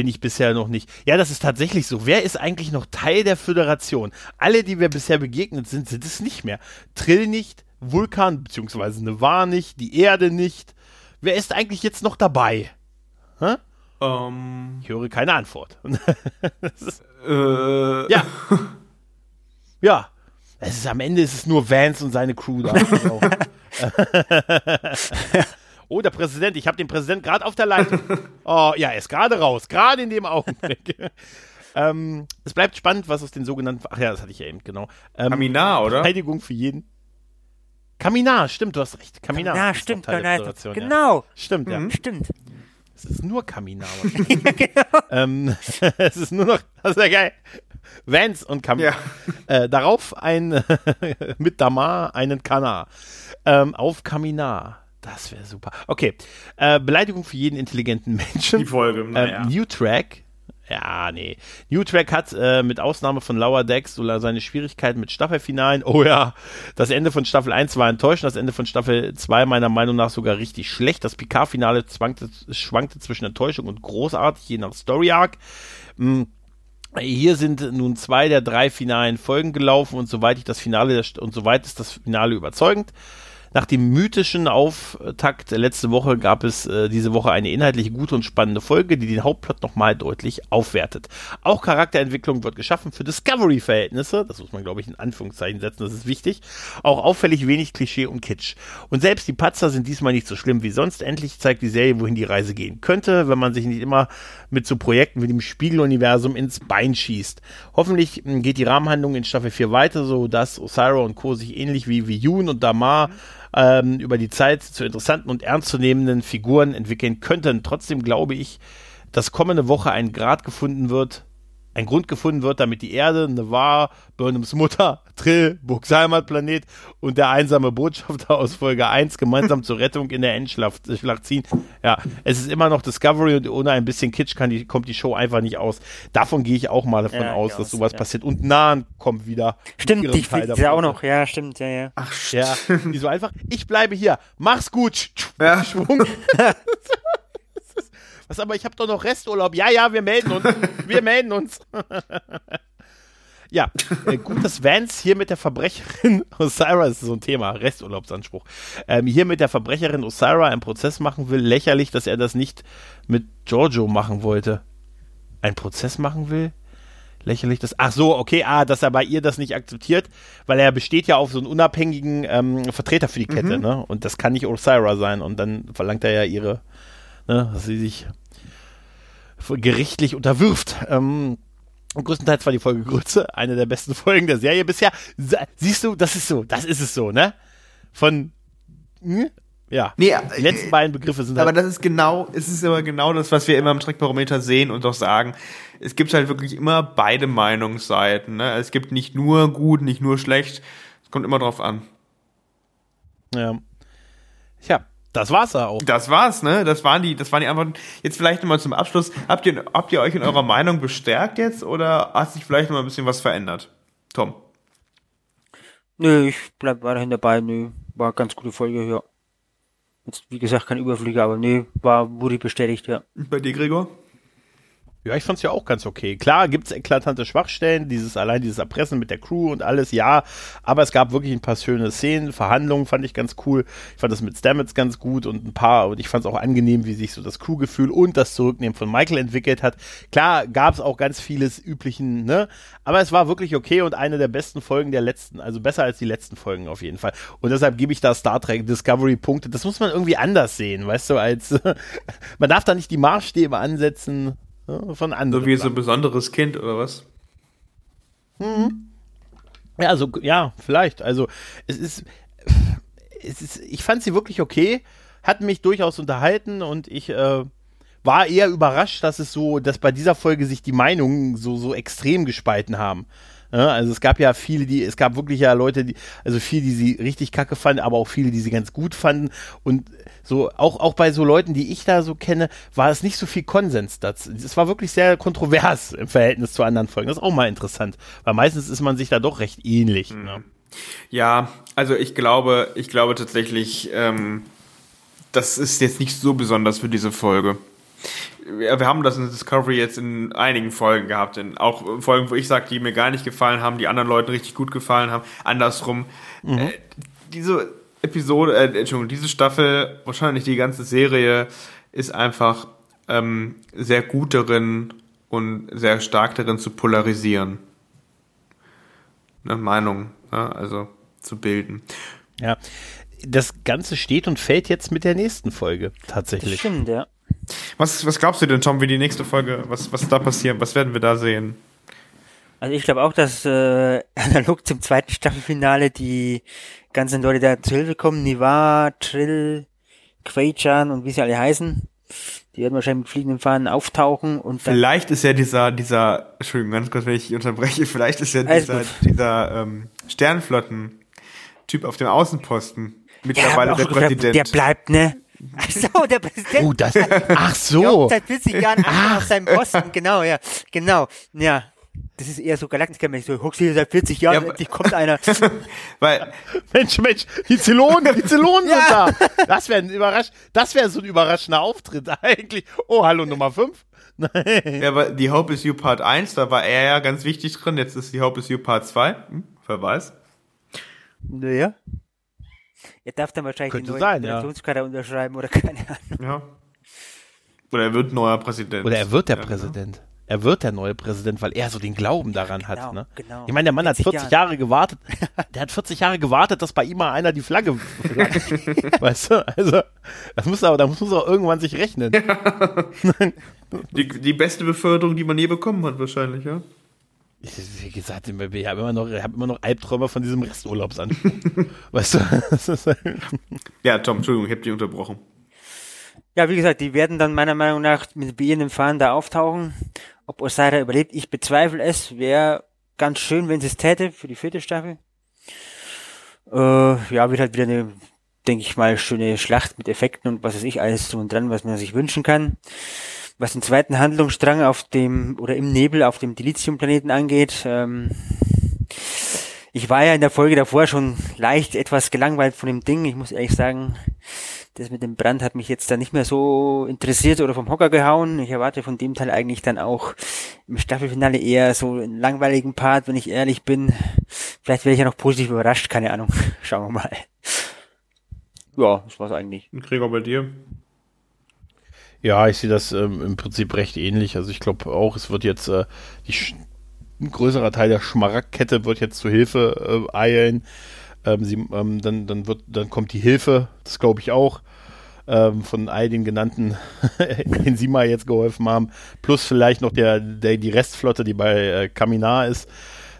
S1: bin ich bisher noch nicht. Ja, das ist tatsächlich so. Wer ist eigentlich noch Teil der Föderation? Alle, die wir bisher begegnet sind, sind es nicht mehr. Trill nicht, Vulkan bzw. Nevar nicht, die Erde nicht. Wer ist eigentlich jetzt noch dabei?
S2: Hä? Um.
S1: Ich höre keine Antwort. [LAUGHS]
S2: ist, äh.
S1: Ja. [LAUGHS] Ja. Es ist, am Ende ist es nur Vance und seine Crew da. [LAUGHS] Oh, der Präsident, ich habe den Präsident gerade auf der Leitung. [LAUGHS] Oh, ja, er ist gerade raus, gerade in dem Augenblick. [LAUGHS] ähm, es bleibt spannend, was aus den sogenannten, ach ja, das hatte ich ja eben, genau.
S2: Ähm, Kaminar, oder?
S1: Verteidigung für jeden. Kaminar, stimmt, du hast recht. Kaminar.
S3: Ja, stimmt, genau. genau.
S1: Stimmt, ja.
S3: Mhm. Stimmt.
S1: Es ist nur Kaminar. [LAUGHS] genau. ähm, es ist nur noch, das ist ja geil. Vance und Kaminar. Ja. Äh, darauf ein, mit Damar einen Kanar. Ähm, auf Kaminar. Das wäre super. Okay. Äh, Beleidigung für jeden intelligenten Menschen.
S2: Die Folge.
S1: Naja. Äh, New Track. Ja, nee. New Track hat äh, mit Ausnahme von Lower Decks so seine Schwierigkeiten mit Staffelfinalen. Oh ja, das Ende von Staffel 1 war enttäuschend, das Ende von Staffel 2 meiner Meinung nach sogar richtig schlecht. Das Picard-Finale schwankte zwischen Enttäuschung und großartig, je nach Story Arc. Hm. Hier sind nun zwei der drei finalen Folgen gelaufen und soweit ich das Finale und soweit ist das Finale überzeugend. Nach dem mythischen Auftakt letzte Woche gab es äh, diese Woche eine inhaltlich gute und spannende Folge, die den Hauptplot nochmal deutlich aufwertet. Auch Charakterentwicklung wird geschaffen für Discovery-Verhältnisse. Das muss man, glaube ich, in Anführungszeichen setzen, das ist wichtig. Auch auffällig wenig Klischee und Kitsch. Und selbst die Patzer sind diesmal nicht so schlimm wie sonst. Endlich zeigt die Serie, wohin die Reise gehen könnte, wenn man sich nicht immer mit so Projekten wie dem Spiegeluniversum ins Bein schießt. Hoffentlich hm, geht die Rahmenhandlung in Staffel 4 weiter, so dass Osira und Co. sich ähnlich wie, Yoon und Damar ähm, über die Zeit zu interessanten und ernstzunehmenden Figuren entwickeln könnten. Trotzdem glaube ich, dass kommende Woche ein Grad gefunden wird, ein Grund gefunden wird, damit die Erde, Nevar, Burnhams Mutter, [LAUGHS] Trill, Books Heimatplanet und der einsame Botschafter aus Folge 1 gemeinsam zur Rettung in der Endschlacht äh, ziehen. Ja, es ist immer noch Discovery und ohne ein bisschen Kitsch kann die, kommt die Show einfach nicht aus. Davon gehe ich auch mal davon ja, aus, dass sowas ja. passiert. Und Nahen kommt wieder.
S3: Stimmt, die fliegt ja auch noch. Ja, stimmt, ja, ja.
S1: Ach, ja. Die so einfach, ich bleibe hier, mach's gut. Ja. Schwung. [LAUGHS] Was aber, ich habe doch noch Resturlaub. Ja, ja, wir melden uns. Wir melden uns. [LAUGHS] ja, äh, gut, dass Vance hier mit der Verbrecherin [LAUGHS] Osira, das ist so ein Thema, Resturlaubsanspruch, ähm, hier mit der Verbrecherin Osira einen Prozess machen will. Lächerlich, dass er das nicht mit Giorgio machen wollte. Ein Prozess machen will? lächerlich das. Ach so, okay, ah, dass er bei ihr das nicht akzeptiert, weil er besteht ja auf so einen unabhängigen ähm, Vertreter für die Kette, mhm. ne? Und das kann nicht Osira sein. Und dann verlangt er ja ihre, ne, dass sie sich gerichtlich unterwirft. Ähm, Und größtenteils war die Folge Grütze eine der besten Folgen der Serie bisher. Siehst du, das ist so, das ist es so, ne? Von, hm? ja.
S2: Nee,
S1: die letzten äh, beiden Begriffe sind
S2: Aber halt das ist genau, es ist aber genau das, was wir immer im Streckbarometer sehen und auch sagen. Es gibt halt wirklich immer beide Meinungsseiten, ne? Es gibt nicht nur gut, nicht nur schlecht. Es kommt immer drauf an.
S1: Ja. Ja, das war's ja auch.
S2: Das war's, ne? Das waren die, das waren die Antworten. Jetzt vielleicht nochmal zum Abschluss. Habt ihr, habt ihr euch in eurer Meinung bestärkt jetzt oder hat sich vielleicht nochmal ein bisschen was verändert? Tom?
S3: Nö, ich bleib weiterhin dabei. Nö, war ganz gute Folge, ja. Jetzt, wie gesagt, kein Überflieger, aber nö, war, wurde bestätigt, ja.
S2: Bei dir, Gregor?
S1: Ja, ich fand's ja auch ganz okay. Klar gibt's eklatante Schwachstellen, dieses allein dieses Erpressen mit der Crew und alles, ja. Aber es gab wirklich ein paar schöne Szenen, Verhandlungen fand ich ganz cool. Ich fand das mit Stamets ganz gut und ein paar, und ich fand's auch angenehm, wie sich so das Crewgefühl und das Zurücknehmen von Michael entwickelt hat. Klar gab's auch ganz vieles üblichen, ne? Aber es war wirklich okay und eine der besten Folgen der letzten, also besser als die letzten Folgen auf jeden Fall. Und deshalb gebe ich da Star Trek Discovery Punkte. Das muss man irgendwie anders sehen, weißt du, als [LAUGHS] man darf da nicht die Maßstäbe ansetzen von anderen.
S2: So wie so ein besonderes Kind oder was?
S1: Mhm. Ja, also, ja, vielleicht. Also, es ist, es ist, ich fand sie wirklich okay, hat mich durchaus unterhalten und ich äh, war eher überrascht, dass es so, dass bei dieser Folge sich die Meinungen so, so extrem gespalten haben. Ja, also es gab ja viele, die, es gab wirklich ja Leute, die, also viele, die sie richtig kacke fanden, aber auch viele, die sie ganz gut fanden. Und so, auch, auch bei so Leuten, die ich da so kenne, war es nicht so viel Konsens dazu. Es war wirklich sehr kontrovers im Verhältnis zu anderen Folgen. Das ist auch mal interessant, weil meistens ist man sich da doch recht ähnlich. Mhm. Ne?
S2: Ja, also ich glaube, ich glaube tatsächlich, ähm, das ist jetzt nicht so besonders für diese Folge wir haben das in Discovery jetzt in einigen Folgen gehabt, in auch Folgen, wo ich sage, die mir gar nicht gefallen haben, die anderen Leuten richtig gut gefallen haben. Andersrum, mhm. äh, diese Episode, äh, Entschuldigung, diese Staffel, wahrscheinlich die ganze Serie, ist einfach ähm, sehr gut darin und sehr stark darin zu polarisieren. Eine Meinung, ja, also zu bilden.
S1: Ja, das Ganze steht und fällt jetzt mit der nächsten Folge tatsächlich. Das
S3: stimmt, ja.
S2: Was, was glaubst du denn, Tom, wie die nächste Folge, was, was da passiert? Was werden wir da sehen?
S3: Also ich glaube auch, dass äh, [LAUGHS] analog zum zweiten Staffelfinale die ganzen Leute da zu Hilfe kommen. Niva, Trill, Quaichan und wie sie alle heißen. Die werden wahrscheinlich mit fliegenden Fahnen auftauchen und
S2: Vielleicht ist ja dieser, dieser, Entschuldigung, ganz kurz, wenn ich unterbreche, [LAUGHS] vielleicht ist ja dieser, dieser ähm, Sternflotten-Typ auf dem Außenposten mittlerweile
S3: ja,
S2: der Präsident.
S3: Der bleibt, ne? Ach so, der Präsident.
S1: Oh, das, ach so.
S3: seit 40 Jahren ach. auf seinem Posten, genau, ja, genau, ja. Das ist eher so Galaktiker-mäßig, so, hockst hier seit 40 Jahren, ja, endlich kommt einer. [LAUGHS]
S1: Weil, Mensch, Mensch, die Zylonen, die Zylonen ja. sind da. Das wäre ein überrasch, das wäre so ein überraschender Auftritt [LAUGHS] eigentlich. Oh, hallo, Nummer 5. [LAUGHS]
S2: ja, aber die Hope is You Part 1, da war er ja ganz wichtig drin, jetzt ist die Hope is You Part 2. Hm, wer weiß.
S3: Naja. Er darf dann wahrscheinlich
S1: Könnte den neuen
S3: ja. unterschreiben oder keine Ahnung.
S2: Ja. Oder er wird neuer Präsident.
S1: Oder er wird der ja, genau. Präsident. Genau. Er wird der neue Präsident, weil er so den Glauben daran genau, hat. Ne?
S3: Genau.
S1: Ich meine, der Mann hat 40 Jahre. Jahre gewartet. [LAUGHS] Der hat 40 Jahre gewartet, dass bei ihm mal einer die Flagge. [LAUGHS] weißt du? Also, das muss aber, da muss man auch irgendwann sich rechnen. [LAUGHS]
S2: die, die beste Beförderung, die man je bekommen hat, wahrscheinlich, ja.
S1: Wie gesagt, ich habe immer, noch, hab immer noch Albträume von diesem Resturlaubsanspruch. [LAUGHS] weißt du?
S2: ja, Tom, Entschuldigung, ich habe dich unterbrochen.
S3: Ja, wie gesagt, die werden dann meiner Meinung nach mit beginnendem Fahren da auftauchen. Ob Osira überlebt, ich bezweifle es. Wäre ganz schön, wenn sie es täte für die vierte Staffel. Äh, ja, wird halt wieder eine, denke ich mal, schöne Schlacht mit Effekten und was weiß ich, alles so und dran, was man sich wünschen kann. Was den zweiten Handlungsstrang auf dem oder im Nebel auf dem Dilithium-Planeten angeht, ähm, ich war ja in der Folge davor schon leicht etwas gelangweilt von dem Ding. Ich muss ehrlich sagen, das mit dem Brand hat mich jetzt da nicht mehr so interessiert oder vom Hocker gehauen. Ich erwarte von dem Teil eigentlich dann auch im Staffelfinale eher so einen langweiligen Part, wenn ich ehrlich bin. Vielleicht werde ich ja noch positiv überrascht, keine Ahnung. [LAUGHS] Schauen wir mal. Ja, das war's eigentlich.
S2: Und Gregor bei dir?
S1: Ja, ich sehe das ähm, im Prinzip recht ähnlich. Also ich glaube auch, es wird jetzt äh, die, ein größerer Teil der Schmaragdkette wird jetzt zu Hilfe äh, eilen. Ähm, sie, ähm, dann, dann, wird, dann kommt die Hilfe, das glaube ich auch. ähm, von all den genannten, [LAUGHS] den Sie mal jetzt geholfen haben, plus vielleicht noch der, der die Restflotte, die bei äh, Kaminar ist.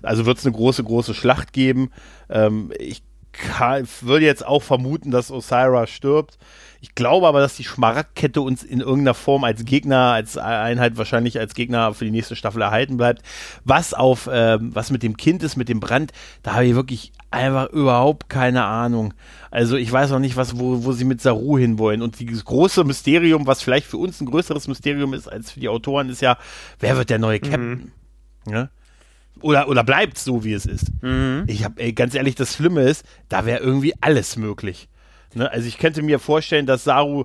S1: Also wird es eine große, große Schlacht geben. Ähm, ich kann, würde jetzt auch vermuten, dass Osira stirbt. Ich glaube aber, dass die Schmaragdkette uns in irgendeiner Form als Gegner, als Einheit wahrscheinlich als Gegner für die nächste Staffel erhalten bleibt. Was auf, ähm, was mit dem Kind ist, mit dem Brand, da habe ich wirklich einfach überhaupt keine Ahnung. Also ich weiß auch nicht, was, wo, wo sie mit Saru hinwollen. Und dieses große Mysterium, was vielleicht für uns ein größeres Mysterium ist als für die Autoren, ist ja, wer wird der neue Captain? Mhm. Ja? Oder, oder bleibt so, wie es ist. Mhm. Ich habe, ganz ehrlich, das Schlimme ist, da wäre irgendwie alles möglich. Ne? Also ich könnte mir vorstellen, dass Saru,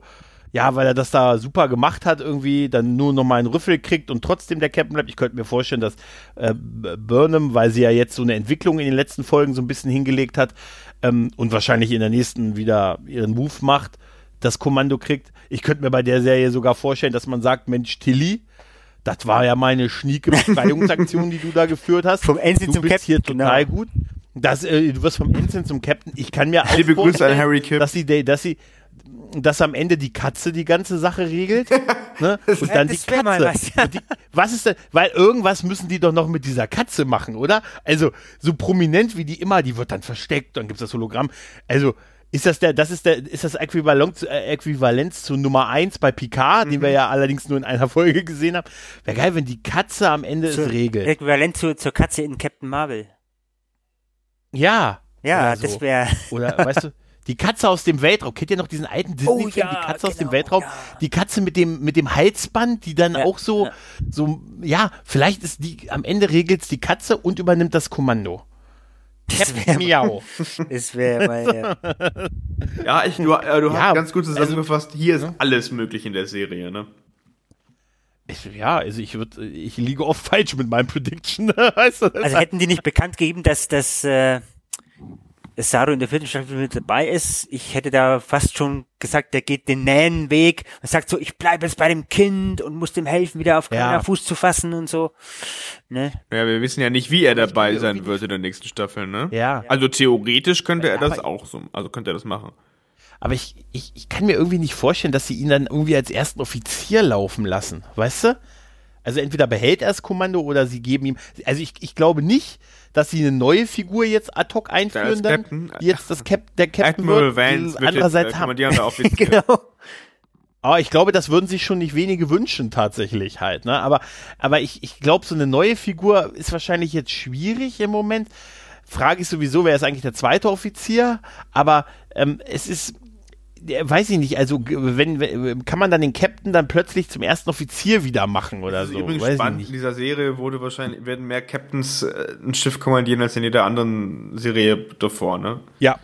S1: ja, weil er das da super gemacht hat, irgendwie dann nur noch mal einen Rüffel kriegt und trotzdem der Captain bleibt. Ich könnte mir vorstellen, dass äh, Burnham, weil sie ja jetzt so eine Entwicklung in den letzten Folgen so ein bisschen hingelegt hat ähm, und wahrscheinlich in der nächsten wieder ihren Move macht, das Kommando kriegt. Ich könnte mir bei der Serie sogar vorstellen, dass man sagt, Mensch, Tilly, das war ja meine schnieke Befreiungsaktion, die du da geführt hast.
S3: Vom Ensign zum Captain.
S1: hier total genau. gut. Das, äh, du wirst vom Ensign zum Captain. Ich kann mir auch
S2: Liebe Grüße an Harry Kipp.
S1: dass sie, dass sie, dass am Ende die Katze die ganze Sache regelt. [LAUGHS] ne? Und dann die Katze. Was, [LAUGHS] ja. die, was ist denn? Weil irgendwas müssen die doch noch mit dieser Katze machen, oder? Also so prominent wie die immer, die wird dann versteckt, dann gibt's das Hologramm. Also ist das der, das ist der, ist das Äquivalent, äh, Äquivalenz zu Nummer 1 bei Picard, mhm. den wir ja allerdings nur in einer [LAUGHS] Folge gesehen haben. Wäre geil, wenn die Katze am Ende zu, es regelt.
S3: Äquivalent zu, zur Katze in Captain Marvel.
S1: Ja.
S3: Ja, so. das wäre.
S1: Oder weißt du, die Katze aus dem Weltraum. Kennt ihr noch diesen alten Disney-Film, oh, ja, die Katze genau, aus dem genau, Weltraum? Ja. Die Katze mit dem, mit dem Halsband, die dann ja, auch so, so, ja, vielleicht ist die, am Ende regelt's die Katze und übernimmt das Kommando.
S3: Das wäre Miau. Das wäre mal,
S2: ja. ja, ich, du, äh, du hast ganz gut zusammengefasst, also, hier ist alles möglich in der Serie, ne?
S1: Ich, ja, also ich würde, ich liege oft falsch mit meinem Prediction. [LAUGHS] weißt du,
S3: also hätten die nicht bekannt gegeben, dass das äh, Saru in der vierten Staffel mit dabei ist, ich hätte da fast schon gesagt, der geht den nähen Weg und sagt so, ich bleibe jetzt bei dem Kind und muss dem helfen, wieder auf ja. Fuß zu fassen und so.
S2: Ne? Ja, wir wissen ja nicht, wie er dabei sein wird in der nächsten Staffel, ne?
S1: Ja.
S2: Also theoretisch könnte er das auch so, also könnte er das machen.
S1: Aber ich, ich, ich kann mir irgendwie nicht vorstellen, dass sie ihn dann irgendwie als ersten Offizier laufen lassen, weißt du? Also entweder behält er das Kommando oder sie geben ihm. Also ich, ich glaube nicht, dass sie eine neue Figur jetzt ad hoc einführen dann, Captain. die jetzt das Cap, der Captain
S2: Admiral wird. Vance wird
S1: andererseits jetzt, äh, haben. [LAUGHS] genau. Aber ich glaube, das würden sich schon nicht wenige wünschen tatsächlich halt. Ne? Aber, aber ich, ich glaube, so eine neue Figur ist wahrscheinlich jetzt schwierig im Moment. Frage ich sowieso, wer ist eigentlich der zweite Offizier? Aber ähm, es ist weiß ich nicht, also wenn, kann man dann den Captain dann plötzlich zum ersten Offizier wieder machen oder das ist so?
S2: Übrigens weiß spannend, in dieser Serie wurde wahrscheinlich, werden mehr Captains äh, ein Schiff kommandieren als in jeder anderen Serie davor, ne?
S1: Ja.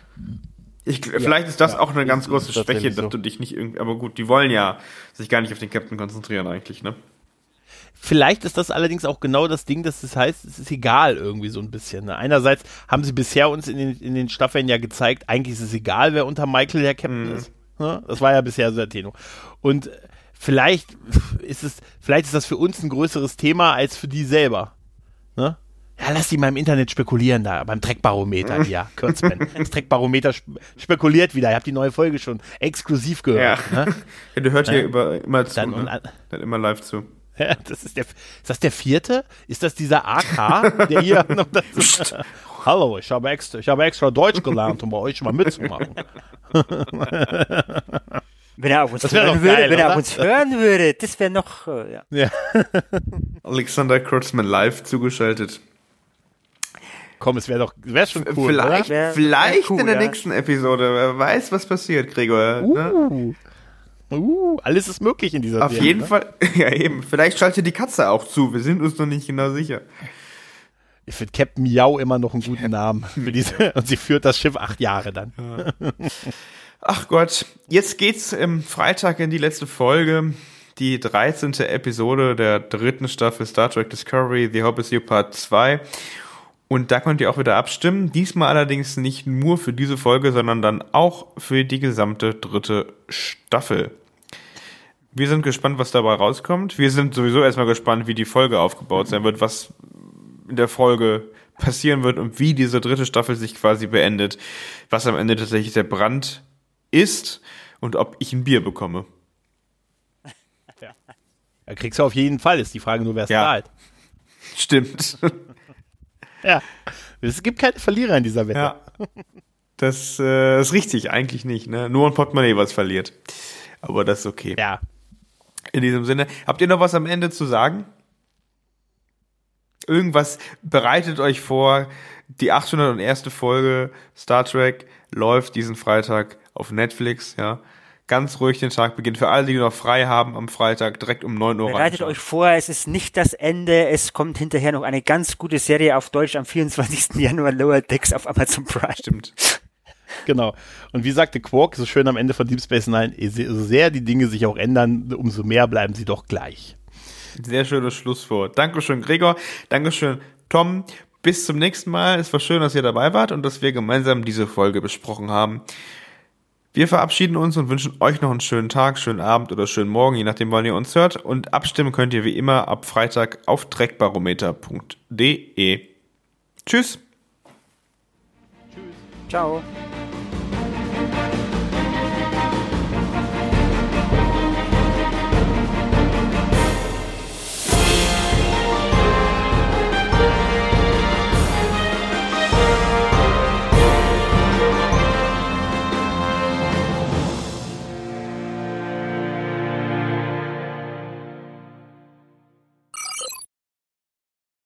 S2: Ich, ja, vielleicht ist das ja, auch eine ganz große Schwäche, dass so. du dich nicht irgendwie, aber gut, die wollen ja sich gar nicht auf den Captain konzentrieren eigentlich, ne?
S1: Vielleicht ist das allerdings auch genau das Ding, dass das heißt, es ist egal irgendwie so ein bisschen. Ne? Einerseits haben sie bisher uns in den, in den Staffeln ja gezeigt, eigentlich ist es egal, wer unter Michael der Captain mhm. ist. Ne? Das war ja bisher so der Tenor. Und vielleicht ist es, vielleicht ist das für uns ein größeres Thema als für die selber. Ne? Ja, lass die mal im Internet spekulieren da, beim Treckbarometer, ja, [LAUGHS] Kurzman. Das Treckbarometer spekuliert wieder. Ihr habt die neue Folge schon exklusiv gehört.
S2: Ja. Ne? [LAUGHS] ja du hörst hier über, immer zu, dann, ne? dann immer live zu. [LAUGHS]
S1: Das ist, der, ist das der vierte? Ist das dieser AK, der hier [LAUGHS] noch dazu, [LAUGHS] Hallo, ich habe, extra, ich habe extra Deutsch gelernt, um bei euch mal mitzumachen.
S3: Wenn er auf uns, hören, würde, geil, wenn er auf uns hören würde, das wäre noch. Äh, ja. ja.
S2: Alexander Kurtzman live zugeschaltet.
S1: Komm, es wäre doch wär schon cool.
S2: Vielleicht, wär, vielleicht wär cool, in der ja. nächsten Episode. Wer weiß, was passiert, Gregor.
S1: Uh. Ne? Uh, alles ist möglich in dieser
S2: Auf Serie, jeden ne? Fall, [LAUGHS] ja eben. Vielleicht schaltet die Katze auch zu. Wir sind uns noch nicht genau sicher.
S1: Ich finde Captain Miau immer noch einen guten Namen für diese. [LAUGHS] Und sie führt das Schiff acht Jahre dann. Ja.
S2: Ach Gott, jetzt geht's im Freitag in die letzte Folge. Die 13. Episode der dritten Staffel Star Trek Discovery, The Hope is You Part 2. Und da könnt ihr auch wieder abstimmen. Diesmal allerdings nicht nur für diese Folge, sondern dann auch für die gesamte dritte Staffel. Wir sind gespannt, was dabei rauskommt. Wir sind sowieso erstmal gespannt, wie die Folge aufgebaut sein wird, was in der Folge passieren wird und wie diese dritte Staffel sich quasi beendet. Was am Ende tatsächlich der Brand ist und ob ich ein Bier bekomme. [LAUGHS]
S1: Ja, kriegst du auf jeden Fall, ist die Frage nur, wer es
S2: Ja.
S1: zahlt.
S2: Stimmt. [LAUGHS]
S1: Ja. Es gibt keine Verlierer in dieser Wette.
S2: Ja. Das äh, ist richtig, eigentlich nicht. Ne? Nur ein Portemonnaie, was verliert. Aber das ist okay.
S1: ja.
S2: In diesem Sinne, habt ihr noch was am Ende zu sagen? Irgendwas bereitet euch vor. Die 801. Folge Star Trek läuft diesen Freitag auf Netflix, ja. Ganz ruhig den Tag beginnt. Für alle, die noch frei haben am Freitag, direkt um 9 Uhr
S3: Bereitet euch vor, es ist nicht das Ende, es kommt hinterher noch eine ganz gute Serie auf Deutsch am 24. Januar Lower Decks auf Amazon Prime.
S2: Stimmt.
S1: Genau. Und wie sagte Quark so schön am Ende von Deep Space Nine, so sehr die Dinge sich auch ändern, umso mehr bleiben sie doch gleich.
S2: Sehr schönes Schlusswort. Dankeschön, Gregor. Dankeschön, Tom. Bis zum nächsten Mal. Es war schön, dass ihr dabei wart und dass wir gemeinsam diese Folge besprochen haben. Wir verabschieden uns und wünschen euch noch einen schönen Tag, schönen Abend oder schönen Morgen, je nachdem, wann ihr uns hört. Und abstimmen könnt ihr wie immer ab Freitag auf trackbarometer.de. Tschüss.
S3: Ciao.